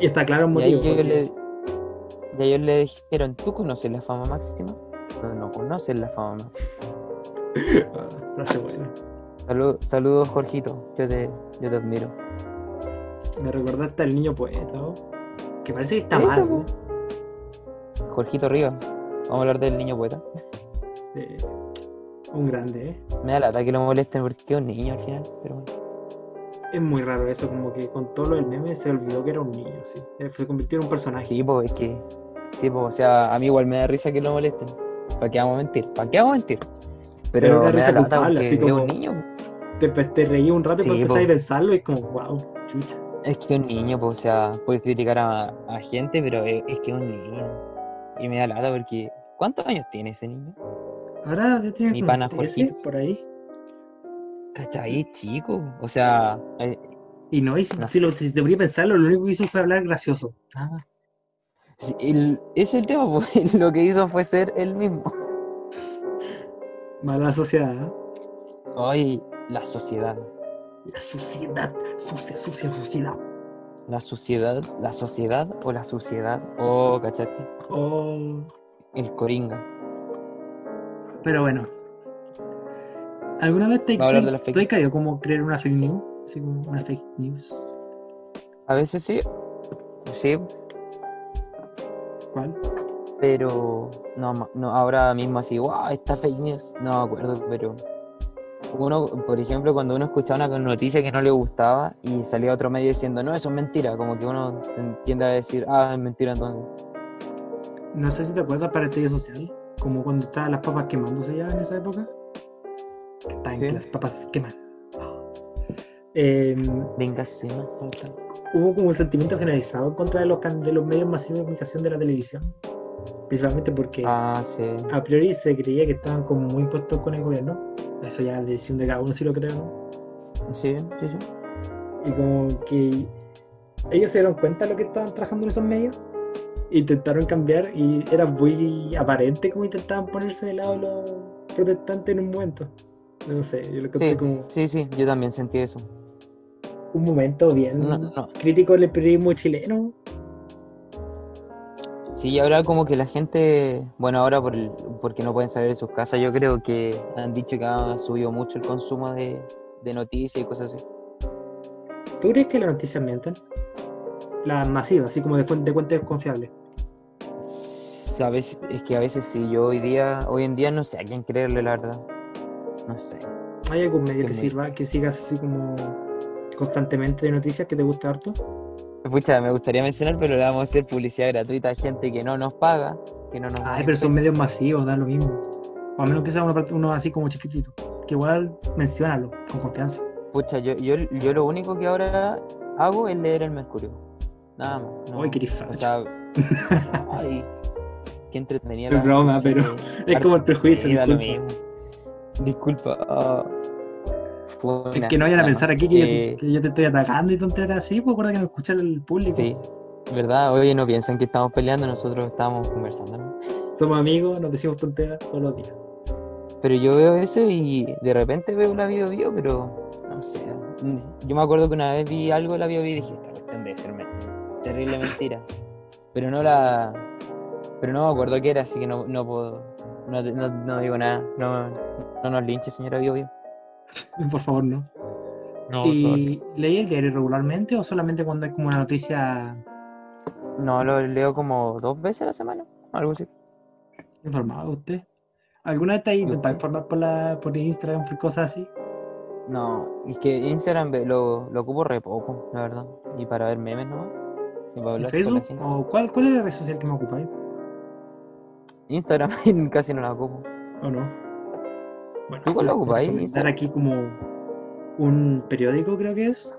Y está claro un Y motivo. ellos porque- le, y ellos le dijeron, ¿tú conoces la fama máxima? Pero no conoces la fama máxima. Ah, frase buena. Salu- Saludos, Jorgito, yo te, yo te admiro. Me recordaste al niño poeta, ¿no? que parece que está mal. Jorgito Rivas, vamos a hablar del niño poeta. Eh, un grande, ¿eh? Me da lata que lo molesten porque es un niño al final, pero bueno. Es muy raro eso, como que con todo lo del meme se olvidó que era un niño, sí. Eh, Se convirtió en un personaje. Sí, pues es que. Sí, pues, o sea, a mí igual me da risa que lo molesten. ¿Para qué vamos a mentir? ¿Para qué vamos a mentir? Pero Pero, una me risa da lata culpable, así es como- un niño. Te, te reí un rato y Sí, empezás po. a pensarlo y es como, wow, chucha. Es que es un niño, pues, o sea, puedes criticar a, a gente, pero es, es que es un niño. Y me da lata porque. ¿Cuántos años tiene ese niño? Ahora ya tiene Mi pana 13 Jorgito. por ahí. ¿Cachai? Chico. O sea, eh, Y no, y si, No si, lo, si te ponía a pensarlo, lo único que hizo fue hablar gracioso. Ah, Sí, el- ese es el tema, pues, lo que hizo fue ser él mismo. Mala sociedad. ¿eh? Ay, la sociedad. La sociedad. Sucia, sucia sociedad. La sociedad, la sociedad o la suciedad. Oh, ¿cachaste? Oh. El coringa. Pero bueno. ¿Alguna vez te, Va a hablar te- de las fake te has caído como creer una fake news? Así como una fake news. A veces sí. Sí, ¿Cuál? pero no, no ahora mismo así, wow, esta fake news. No me acuerdo, pero uno, por ejemplo, cuando uno escuchaba una noticia que no le gustaba y salía otro medio diciendo, no, eso es mentira, como que uno tiende a decir, ah, es mentira entonces. No sé si te acuerdas para el estudio social. Como cuando estaban las papas quemándose ya en esa época. Que estaban Sí. que las papas queman. Eh, Venga, se me falta. hubo como un sentimiento generalizado en contra de los, de los medios masivos de comunicación de la televisión. Principalmente porque Ah, sí. a priori se creía que estaban como muy impuestos con el gobierno. Eso ya es decisión de cada uno si lo cree o no. Sí, sí, sí. Y como que ellos se dieron cuenta de lo que estaban trabajando en esos medios. Intentaron cambiar y era muy aparente como intentaban ponerse de lado los protestantes en un momento. No sé, yo lo Sí, como sí, sí, yo también sentí eso. un momento bien No, no. crítico del periodismo chileno. Sí, ahora como que la gente, bueno, ahora por el- porque no pueden salir de sus casas, yo creo que han dicho que ha subido mucho el consumo de, de noticias y cosas así. ¿Tú crees que las noticias mienten? Las masivas, así como de, fuente, de fuentes confiables. S- A veces, es que a veces sí, yo hoy día, hoy en día no sé a quién creerle, la verdad. No sé. ¿Hay algún medio que sirva, que sigas así como constantemente de noticias que te guste harto? Pucha, me gustaría mencionar, pero le vamos a hacer publicidad gratuita a gente que no nos paga, que no nos Ay, pero son medios masivos, da lo mismo. O a menos que sea uno, así como chiquitito. Que igual menciónalo, con confianza. Pucha, yo, yo, yo lo único que ahora hago es leer el Mercurio. Nada más. no. Ay, qué eres O sea, ay, Es la broma, pero de Es como el prejuicio. Disculpa. fue Es una- que no vayan a pensar aquí que, yo, eh, que yo te estoy atacando y tonteras así, pues acuerda que no escucha el público. Sí, ¿verdad? Oye, no piensan que estamos peleando, nosotros estamos conversando, ¿no? Somos amigos, nos decimos tonteras todos los días. Pero yo veo eso y de repente veo la Bio Bio, pero no sé. Yo me acuerdo que una vez vi algo en la Bio Bio y dije, esta cuestión debe ser terrible mentira. Pero no la. Pero no me acuerdo qué era, así que no, no puedo. No, no, no digo nada. No, no nos linche, señora Bio Bio. Por favor, no. ¿Y leí el diario regularmente o solamente cuando es como una noticia No, lo leo como dos veces a la semana, algo así. informada usted? ¿Alguna vez te has intentado informar por, la, por Instagram, por cosas así? No, es que Instagram lo, lo ocupo re poco, la verdad. Y para ver memes, ¿no? Y para ¿En hablar con la Facebook? gente. ¿O cuál, cuál es la red social que me ocupáis? Instagram casi no la ocupo. ¿O no? Bueno, ¿Tú cuál voy a ocupáis, comentar Instagram? aquí como un periódico, creo que es.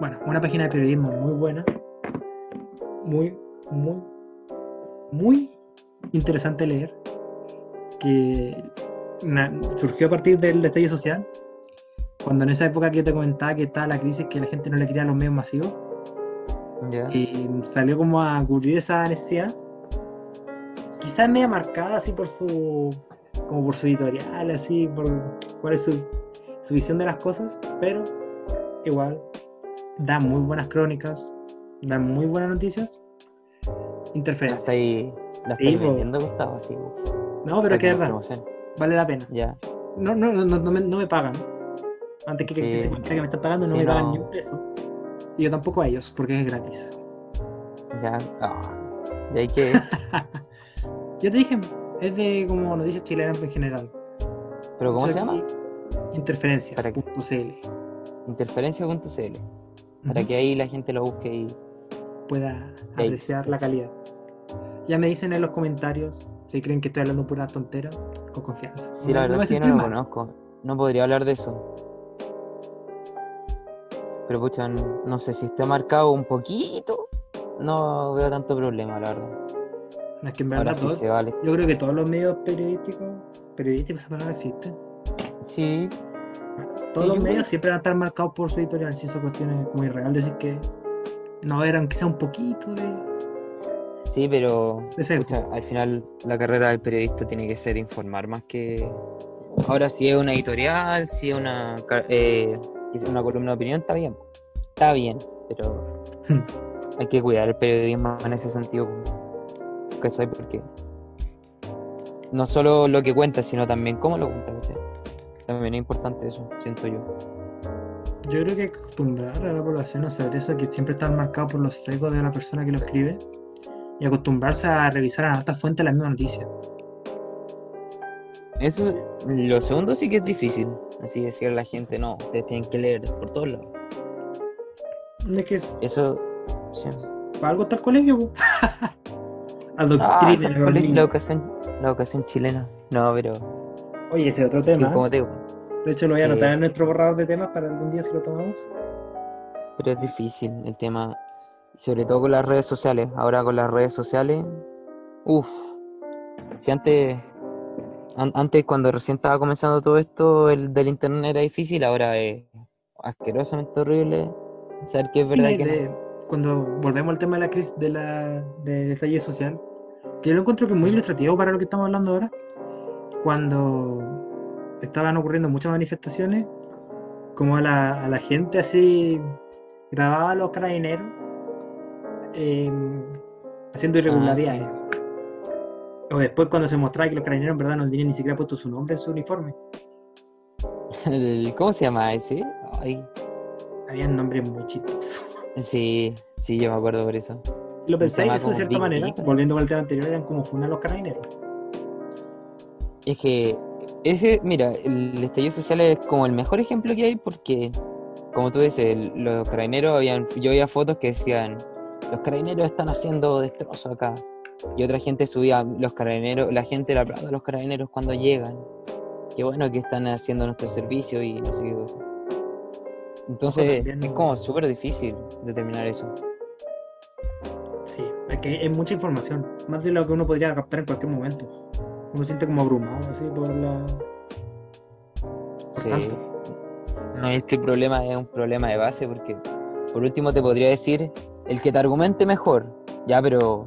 Bueno, una página de periodismo muy buena. Muy, muy, muy interesante leer. Que na- surgió a partir del estallido social. Cuando en esa época que yo te comentaba que estaba la crisis, que la gente no le quería los medios masivos. Ya. y salió como a cubrir esa necesidad. Quizás media marcada así por su como por su editorial, así por cuál es su, su visión de las cosas, pero igual da muy buenas crónicas, da muy buenas noticias. Interferencia. estáis, la Sí, po. vendiendo, Gustavo, así. No, pero que es verdad, promocionen. vale la pena. Ya. No, no, no, no, no me, no me pagan. Antes que, que Sí. se cuente que me están pagando, no Sí, me pagan no. ni un peso. Y yo tampoco a ellos, porque es gratis. Ya. Ah. ¿Y ahí qué es? Yo te dije, es de como noticias chilenas en general. ¿Pero cómo se llama? Interferencia.cl. Interferencia.cl. Para Ujú. que ahí la gente lo busque y. pueda apreciar la calidad. Ya me dicen en los comentarios si creen que estoy hablando pura tontera, con confianza. Sí, la verdad es que yo no lo conozco. No podría hablar de eso. Pero pucha, no sé si está marcado un poquito. No veo tanto problema, la verdad. Es que en verdad sí todo- vale. yo creo que todos los medios periodísticos, periodísticos esa palabra existe, Sí, todos Sí, los medios creo- siempre van a estar marcados por su editorial, si esa cuestión es como irreal decir que no era aunque sea un poquito de... Sí, pero Ese es el pucha, al final la carrera del periodista tiene que ser informar más que... Ahora si es una editorial, si es una, eh, una columna de opinión, está bien. Está bien, pero hay que cuidar el periodismo en ese sentido. ¿Cachai? Porque no solo lo que cuenta, sino también cómo lo cuenta. ¿cachai? También es importante eso, siento yo. Yo creo que acostumbrar a la población a saber eso, que siempre están marcados por los sesgos de la persona que lo escribe y acostumbrarse a revisar a altas fuentes la misma noticia. Eso, lo segundo sí que es difícil. Así decirle a la gente, no, ustedes tienen que leer por todos lados. Es que es- Eso, sí. para algo está el colegio. Ah, la educación, la educación chilena. No, pero Oye, ese es otro sí, tema. como te digo, De hecho, lo voy a Sí. anotar en nuestro borrador de temas para algún día si lo tomamos. pero es difícil el tema, sobre todo con las redes sociales. Ahora con las redes sociales, uff. Si antes, an- antes cuando recién estaba comenzando todo esto, el del internet era difícil, ahora es asquerosamente horrible saber que es verdad y que no. Cuando volvemos al tema de la crisis de la de estallido social, que yo lo encuentro que es muy ilustrativo para lo que estamos hablando ahora, cuando estaban ocurriendo muchas manifestaciones, como a la, a la gente así grababa a los carabineros eh, haciendo irregularidades. O después cuando se mostraba que los carabineros en verdad no tenían ni siquiera puesto su nombre en su uniforme. ¿Cómo se llama ese? Ay, Habían nombres muy chistosos. Sí, sí, yo me acuerdo por eso. Si lo pensáis, eso de cierta manera, volviendo al tema anterior, eran como funar los carabineros. Es que ese, mira, el estallido social es como el mejor ejemplo que hay porque, como tú dices, el- los carabineros, habían, yo veía fotos que decían, los carabineros están haciendo destrozos acá. Y otra gente subía, los carabineros, la gente le aplaude a los carabineros cuando llegan. Qué bueno que están haciendo nuestro servicio y no sé qué cosa. Entonces, es como súper difícil determinar eso. Sí, es que es mucha información, más de lo que uno podría captar en cualquier momento. Uno se siente como abrumado, así, por la... Por Sí. tanto. No, este problema es un problema de base porque, por último, te podría decir el que te argumente mejor, ya, pero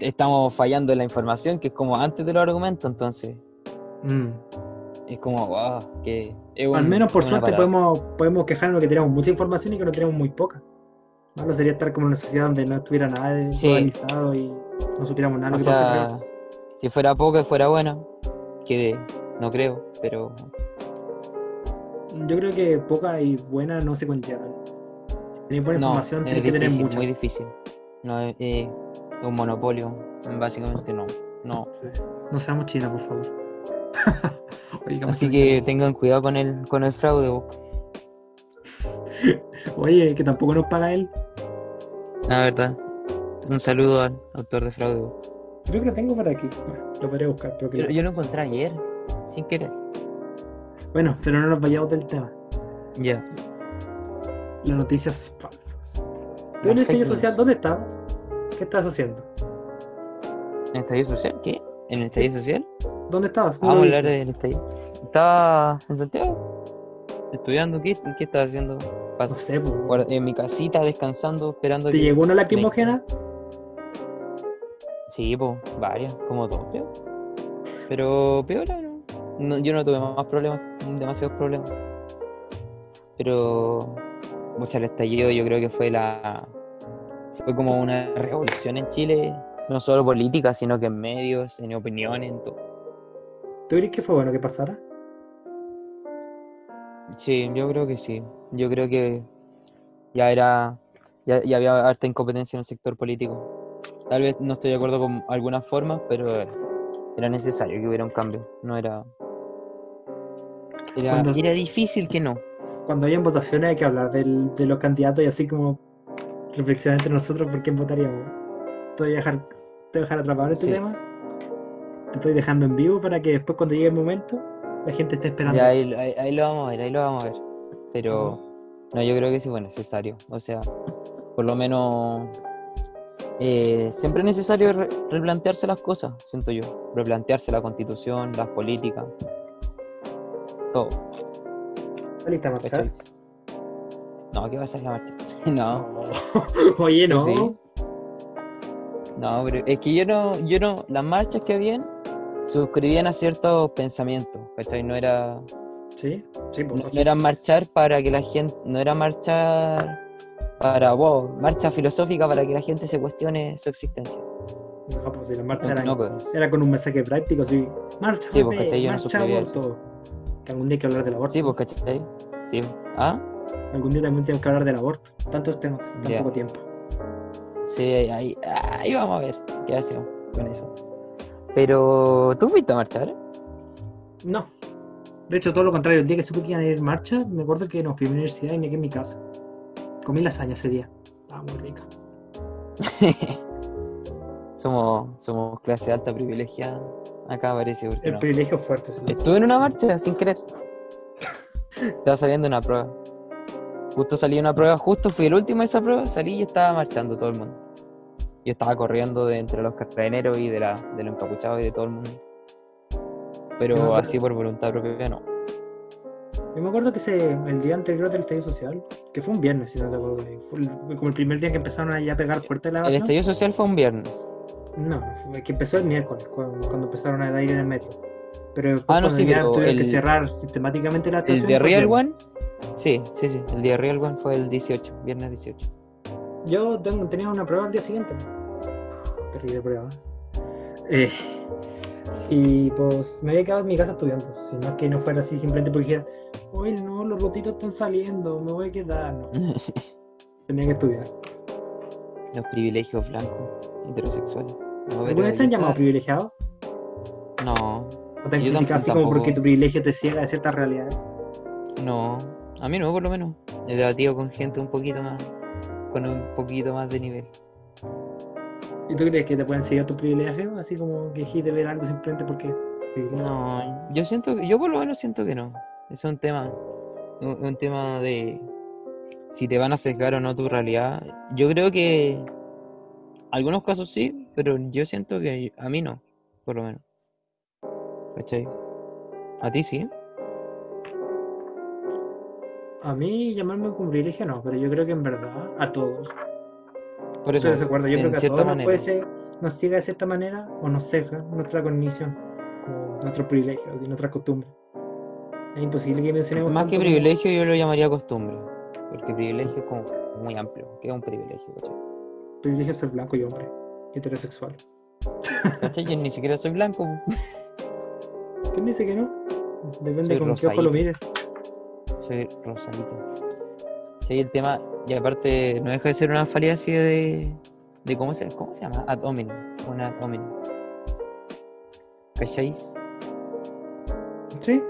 estamos fallando en la información, que es como antes de los argumentos, entonces Mm. Es como, wow, que es Al menos por suerte parada. podemos, podemos quejarnos que tenemos mucha información y que no tenemos muy poca. Malo sería estar como en una sociedad donde no estuviera nada de- Sí. organizado y no supiéramos nada O pasa sea, si fuera poco y fuera bueno, que no creo, pero Yo creo que poca y buena no se conllevan. Si tenéis buena no, información, es que tener mucha. muy difícil. No es un monopolio, básicamente no. No, No seamos China, por favor. Así que tengan cuidado con el, con el fraude. Oye, que tampoco nos paga él. La verdad. Un saludo al autor de fraude. Creo que lo tengo por aquí. Lo podría buscar, que Yo, yo lo encontré ayer, sin querer. Bueno, pero no nos vayamos del tema. Ya. Las noticias falsas. ¿Tú Las en el estallido social dónde estabas? ¿Qué estabas haciendo? ¿En el estallido social? ¿Qué? ¿En el estallido social? ¿Dónde estabas? Vamos a hablar del estallido. Estaba en Santiago. Estudiando. ¿Qué, qué estás haciendo? Pasa. No sé, pues. En mi casita, descansando, esperando ¿Te que- llegó una lacrimógena? Sí, pues, varias, como dos, creo. Pero peor, ¿no? No, Yo no tuve más problemas, demasiados problemas. Pero, mucha el estallido yo creo que fue la... Fue como una revolución en Chile, no solo política, sino que en medios, en opiniones, en todo. ¿Tú crees que fue bueno que pasara? Sí, yo creo que sí. Yo creo que ya era... Ya, ya había harta incompetencia en el sector político. Tal vez no estoy de acuerdo con algunas formas, pero era necesario que hubiera un cambio. No era... Era, Cuando- era difícil que no. Cuando hayan votaciones hay que hablar del- de los candidatos y así como reflexionar entre nosotros por quién votaríamos. Te voy a dejar, te voy a dejar atrapado en este Sí. tema. Te estoy dejando en vivo para que después cuando llegue el momento la gente esté esperando. Ya ahí, ahí- ahí lo vamos a ver, ahí lo vamos a ver. Pero no, yo creo que sí fue necesario. O sea, por lo menos eh, siempre es necesario re- replantearse las cosas, siento yo. Replantearse la constitución, las políticas, todo. ¿Está lista. No, ¿qué va a salir a marcha? No, Oye, no. Sí. No, pero es que yo no, yo no, las marchas que habían suscribían a ciertos pensamientos, ¿cachai? No era, Sí, sí, pues. no, no era marchar para que la gente, no era marchar para, wow, marcha filosófica para que la gente se cuestione su existencia. No, pues si la marcha No, era, no, pues. era con un mensaje práctico, así. Marcha, Sí, pues, ¿cachai? Yo no marcha aborto. Que algún día hay que hablar del aborto. Sí, pues, ¿cachai? Sí, ¿ah? Algún día también tenemos que hablar del aborto. Tantos temas, tan poco tiempo. Sí, ahí, ahí vamos a ver qué hacemos con eso. Pero, ¿tú fuiste a marchar? No. De hecho, todo lo contrario. El día que supe que iban a ir en marcha, me acuerdo que nos fui a la universidad y me quedé en mi casa. Comí lasaña ese día. Estaba muy rica. somos, somos clase alta privilegiada. Acá parece, El no. privilegio fuerte. sí. Estuve en una marcha sin querer. Estaba saliendo una prueba. Justo salí de una prueba, justo fui el último de esa prueba, salí y estaba marchando todo el mundo. Yo estaba corriendo de entre los carabineros y de, la, de los encapuchados y de todo el mundo. Pero No, así por voluntad propia no. Yo me acuerdo que ese, el día anterior del estallido social, que fue un viernes, si no te acuerdo fue el- como el primer día que empezaron a ya pegar fuerte la El evasión. estallido social fue un viernes. No, fue que empezó el miércoles, cuando, cuando empezaron a ir en el metro. Pero Ah, no, cuando sí, pero tuvieron que el- cerrar sistemáticamente la El estación. de fue Real. One, sí, sí, sí. El de Real One fue el 18, viernes 18. Yo tengo- tenía una prueba al día siguiente. Terrible prueba. Eh, y pues me había quedado en mi casa estudiando. Si no es que no fuera así, simplemente porque dijera, uy, no, los rotitos están saliendo, me voy a quedar. No, tenía que estudiar. Los privilegios blancos, heterosexuales. No, pero ¿Alguna vez te yo han llamado estaba- privilegiado? No, ¿O te han criticado así como porque tu privilegio te ciega de ciertas realidades? no. A mí no, por lo menos. He debatido con gente un poquito más, con un poquito más de nivel. ¿Y tú crees que te pueden seguir tu privilegio? Así como que dejes de ver algo simplemente porque... No, yo siento que, yo por lo menos siento que no. Es un tema, un, un tema de si te van a sesgar o no tu realidad. Yo creo que algunos casos sí, pero yo siento que a mí no, por lo menos. ¿Cachai? ¿A ti sí? A mí llamarme con privilegio no, pero yo creo que en verdad a todos. Por eso, yo creo que a todos nos, manera. puede ser, nos ciega de cierta manera o nos ceja nuestra cognición, como nuestros privilegios y nuestras costumbres. Es imposible que mencionemos Más que como- privilegio, yo lo llamaría costumbre. Porque privilegio es como muy amplio. ¿Qué es un privilegio? ¿Cachai? privilegio ser blanco y hombre, heterosexual. ¿Cachai? Yo ni siquiera soy blanco. ¿Quién dice que no? Depende Soy con qué ojo rosadito. lo mires. Soy rosadito. Sí, el tema, y aparte, no deja de ser una falacia de. de cómo, se, ¿Cómo se llama? Ad hominem. Una ad hominem. ¿Cacháis? Sí,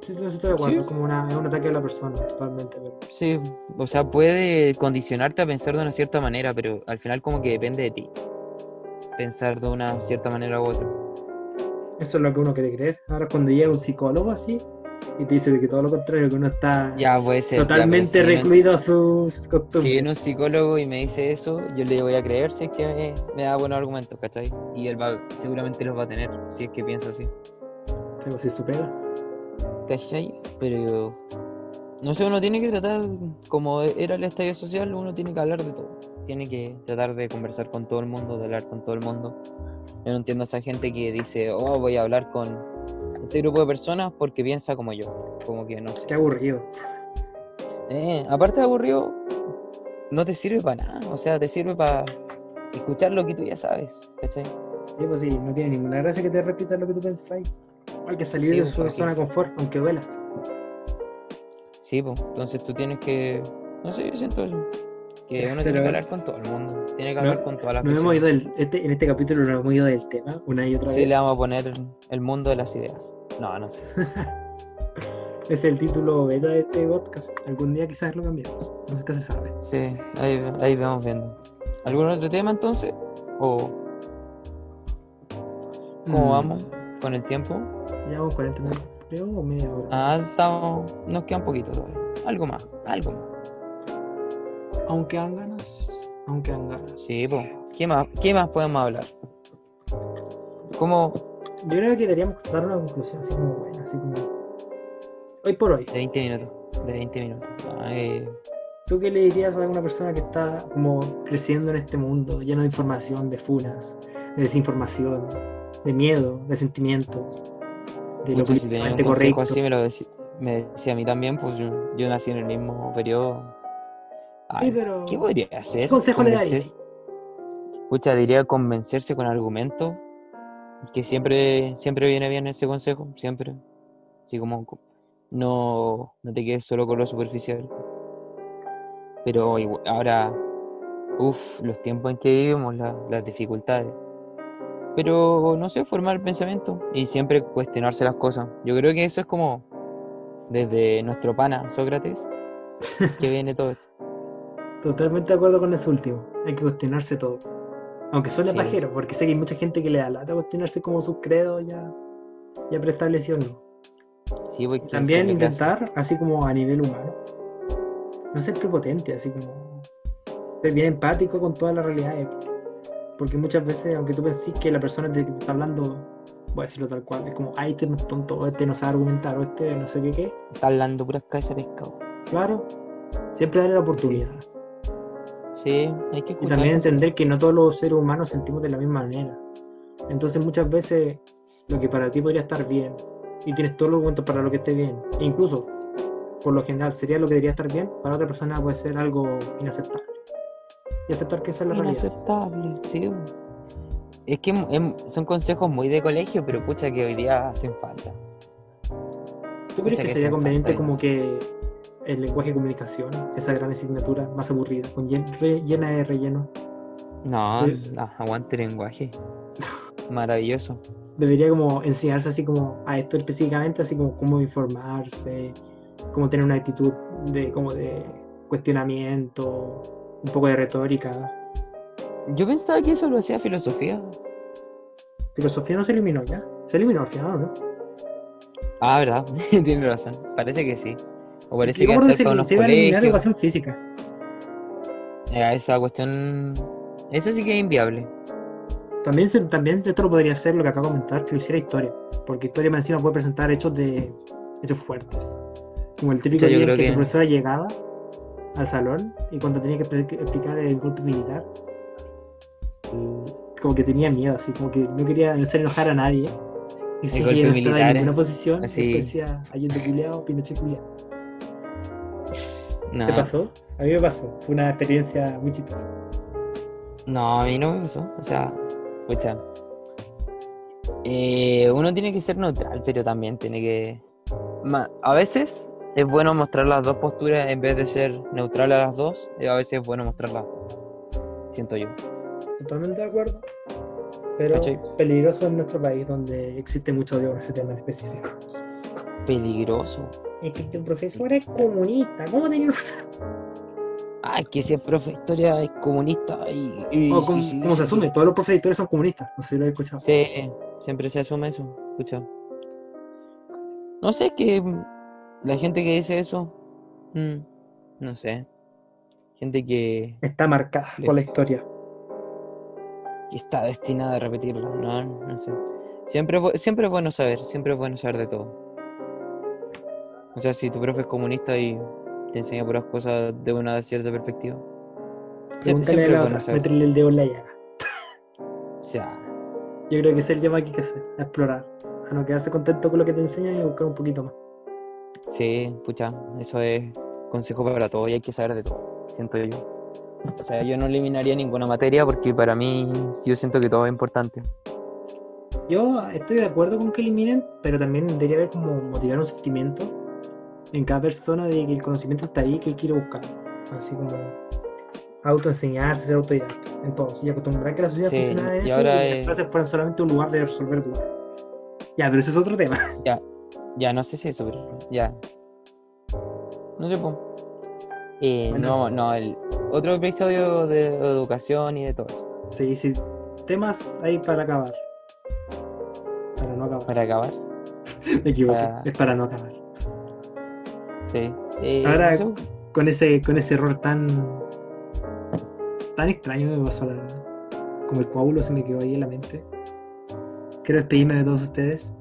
sí, estoy de acuerdo. Sí. Como una, es un ataque a la persona, totalmente. pero- Sí, o sea, puede condicionarte a pensar de una cierta manera, pero al final, como que depende de ti. Pensar de una cierta manera u otra. Eso es lo que uno quiere creer. Ahora cuando llega un psicólogo así y te dice de que todo lo contrario, que uno está Ya puede ser. ya, totalmente si viene- recluido a sus costumbres. Si viene un psicólogo y me dice eso, yo le voy a creer si es que me, me da buenos argumentos, ¿cachai? Y él va, seguramente los va a tener, si es que pienso así. Sí, pues, si supera. ¿Cachai? Pero no sé, uno tiene que tratar, como era el estadio social, uno tiene que hablar de todo. Tiene que tratar de conversar con todo el mundo, de hablar con todo el mundo. Yo no entiendo a esa gente que dice, oh, voy a hablar con este grupo de personas porque piensa como yo. Como que no sé. Qué aburrido. Eh, aparte de aburrido, no te sirve para nada. O sea, te sirve para escuchar lo que tú ya sabes, ¿cachai? Sí, pues sí, no tiene ninguna gracia que te repitas lo que tú pensáis. Hay que salir Sí, de pues, su zona de confort, aunque duela. Sí, pues, entonces tú tienes que, no sé, yo siento eso. Que uno tiene que hablar con todo el mundo, tiene que No- hablar con todas las Nos hemos personas. ido del, este, en este capítulo nos hemos ido del tema una y otra Sí, vez. le vamos a poner el mundo de las ideas. No, no sé. Es el título beta de este podcast. Algún día quizás lo cambiamos. No sé qué se sabe. Sí, ahí, ahí vamos viendo. ¿Algún otro tema entonces? ¿O cómo Mm, vamos con el tiempo? Llevamos 40 minutos, creo, o media hora. Ah, estamos, nos queda un poquito todavía. Algo más, algo más. Aunque han ganas, aunque han ganas. Sí, pues. ¿Qué más, ¿Qué más podemos hablar? ¿Cómo Yo creo que deberíamos dar una conclusión así como buena, así como. Hoy por hoy. de 20 minutos? De 20 minutos. ¿Tú qué le dirías a una persona que está como creciendo en este mundo, lleno de información, de funas, de desinformación, de miedo, de sentimientos, de lo Pucha, si tenía un correcto? así, me lo deci- me decía a mí también, pues yo, yo nací en el mismo periodo. Sí, Ay, pero ¿Qué podría hacer? ¿qué consejo le Convencer- darías? Pucha, diría convencerse con argumentos, que siempre, siempre viene bien ese consejo, siempre. Así como co- no, no te quedes solo con lo superficial. Pero ahora, uff, los tiempos en que vivimos, la- las dificultades. Pero, no sé, formar el pensamiento y siempre cuestionarse las cosas. Yo creo que eso es como desde nuestro pana, Sócrates, que viene todo esto. Totalmente de acuerdo con eso último. Hay que cuestionarse todo. Aunque suene Sí. pajero, porque sé que hay mucha gente que le da lata cuestionarse como sus credos ya, ya preestablecidos. ¿no? Sí, pues, También intentar, así como a nivel humano, no ser prepotente, así como ser bien empático con todas las realidades. Porque muchas veces, aunque tú penses que la persona de que te está hablando, voy a decirlo tal cual, es como, ay, este no es tonto, o este no sabe argumentar, o este no sé qué qué. Está hablando puras cabezas de pescado. Claro, siempre darle la oportunidad. Sí, hay que Y también entender que no todos los seres humanos sentimos de la misma manera. Entonces muchas veces lo que para ti podría estar bien y tienes todos los argumentos para lo que esté bien, e incluso por lo general sería lo que debería estar bien, para otra persona puede ser algo inaceptable. Y aceptar que esa es la realidad. Inaceptable, sí. Es que em- son consejos muy de colegio, pero pucha que hoy día hacen falta. ¿Tú crees que que sería conveniente falta. como que el lenguaje de comunicación, esa gran asignatura más aburrida, con llen- re- llena de relleno, No, no, aguante el lenguaje. Maravilloso. debería como enseñarse así como a esto específicamente, así como cómo informarse, cómo tener una actitud de como de cuestionamiento, un poco de retórica. Yo pensaba que eso lo hacía filosofía. Filosofía no se eliminó ya, se eliminó al final, ¿no? Ah, verdad, tiene razón. Parece que sí. O parece que hasta que para se, unos se iba a eliminar colegios. educación física. Ya, esa cuestión. Esa sí que es inviable. También, se- también esto lo podría hacer lo que acabo de comentar, que lo hiciera historia, porque historia más encima puede presentar hechos de hechos fuertes. Como el típico Sí, día creo que, que- tu profesora llegaba al salón y cuando tenía que expli- explicar el golpe militar, como que tenía miedo, así como que no quería hacer enojar a nadie. Y si golpe militar, en eh, posición, así. decía Allende culiao, Pinochet culiao. No, ¿Te pasó? A mí me pasó. Fue una experiencia muy chistosa. no, a mí no me pasó. O sea, pucha. Eh, uno tiene que ser neutral, pero también tiene que. A veces es bueno mostrar las dos posturas en vez de ser neutral a las dos. y a veces es bueno mostrar las dos. Siento yo. Totalmente de acuerdo. Pero ¿Cachai? peligroso en nuestro país donde existe mucho odio por ese tema en específico. Peligroso. Es que tu profesor es comunista. ¿Cómo tenía Ay, que ese profe de historia es comunista y. y- O y como, se asume, todos los profes de historia son comunistas. No sé si lo he escuchado. Sí, siempre se asume eso. Escucha. No sé, que la gente que dice eso. mm, no sé. Gente que, Está marcada por la historia. que está destinada a repetirlo. No, no sé. Siempre, es siempre es bueno saber, siempre es bueno saber de todo. O sea, si tu profe es comunista y te enseña puras cosas de una cierta perspectiva. Pregúntale Siempre, a la otra, métele el dedo en la llaga. O sea, Yo creo que ese es el tema que hay que hacer, a explorar. A no quedarse contento con lo que te enseñan y buscar un poquito más. Sí, pucha, eso es consejo para todo y hay que saber de todo, siento yo. O sea, yo no eliminaría ninguna materia porque para mí yo siento que todo es importante. Yo estoy de acuerdo con que eliminen, pero también debería haber como motivar un sentimiento en cada persona de que el conocimiento está ahí, que ir a buscar. Así como autoenseñarse, ser autodidacta en todo. Y acostumbrar que la sociedad Sí, funciona de y eso ahora y que las es- clases fueran solamente un lugar de resolver dudas. Ya, pero ese es otro tema. Ya, no sé si eso, pero ya. No sé. Eh, Bueno. No, no, el otro episodio de educación y de todo eso. Sí, sí. Temas ahí para acabar. Para no acabar. Para acabar, Me equivoqué. para- Es para no acabar. Sí. Eh, Ahora- Con ese, con ese error tan. tan extraño me pasó la. Como el coágulo se me quedó ahí en la mente. Quiero despedirme de todos ustedes.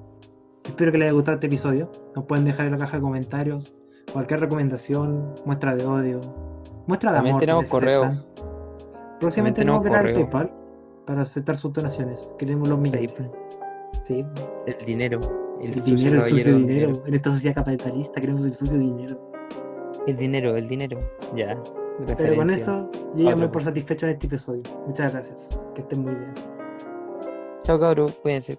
Espero que les haya gustado este episodio. Nos pueden dejar en la caja de comentarios cualquier recomendación, muestra de odio, Muestra de También amor. tenemos necesitan. Próximamente tenemos tenemos que crear el correo. PayPal para aceptar sus donaciones. Queremos los millones. Sí. El dinero. El, dinero, el sucio caballero dinero. En esta sociedad capitalista queremos el sucio dinero. El dinero, el dinero. Ya. Pero con eso, yo ya me por satisfecho en este episodio. Muchas gracias. Que estén muy bien. Chao cabros, cuídense.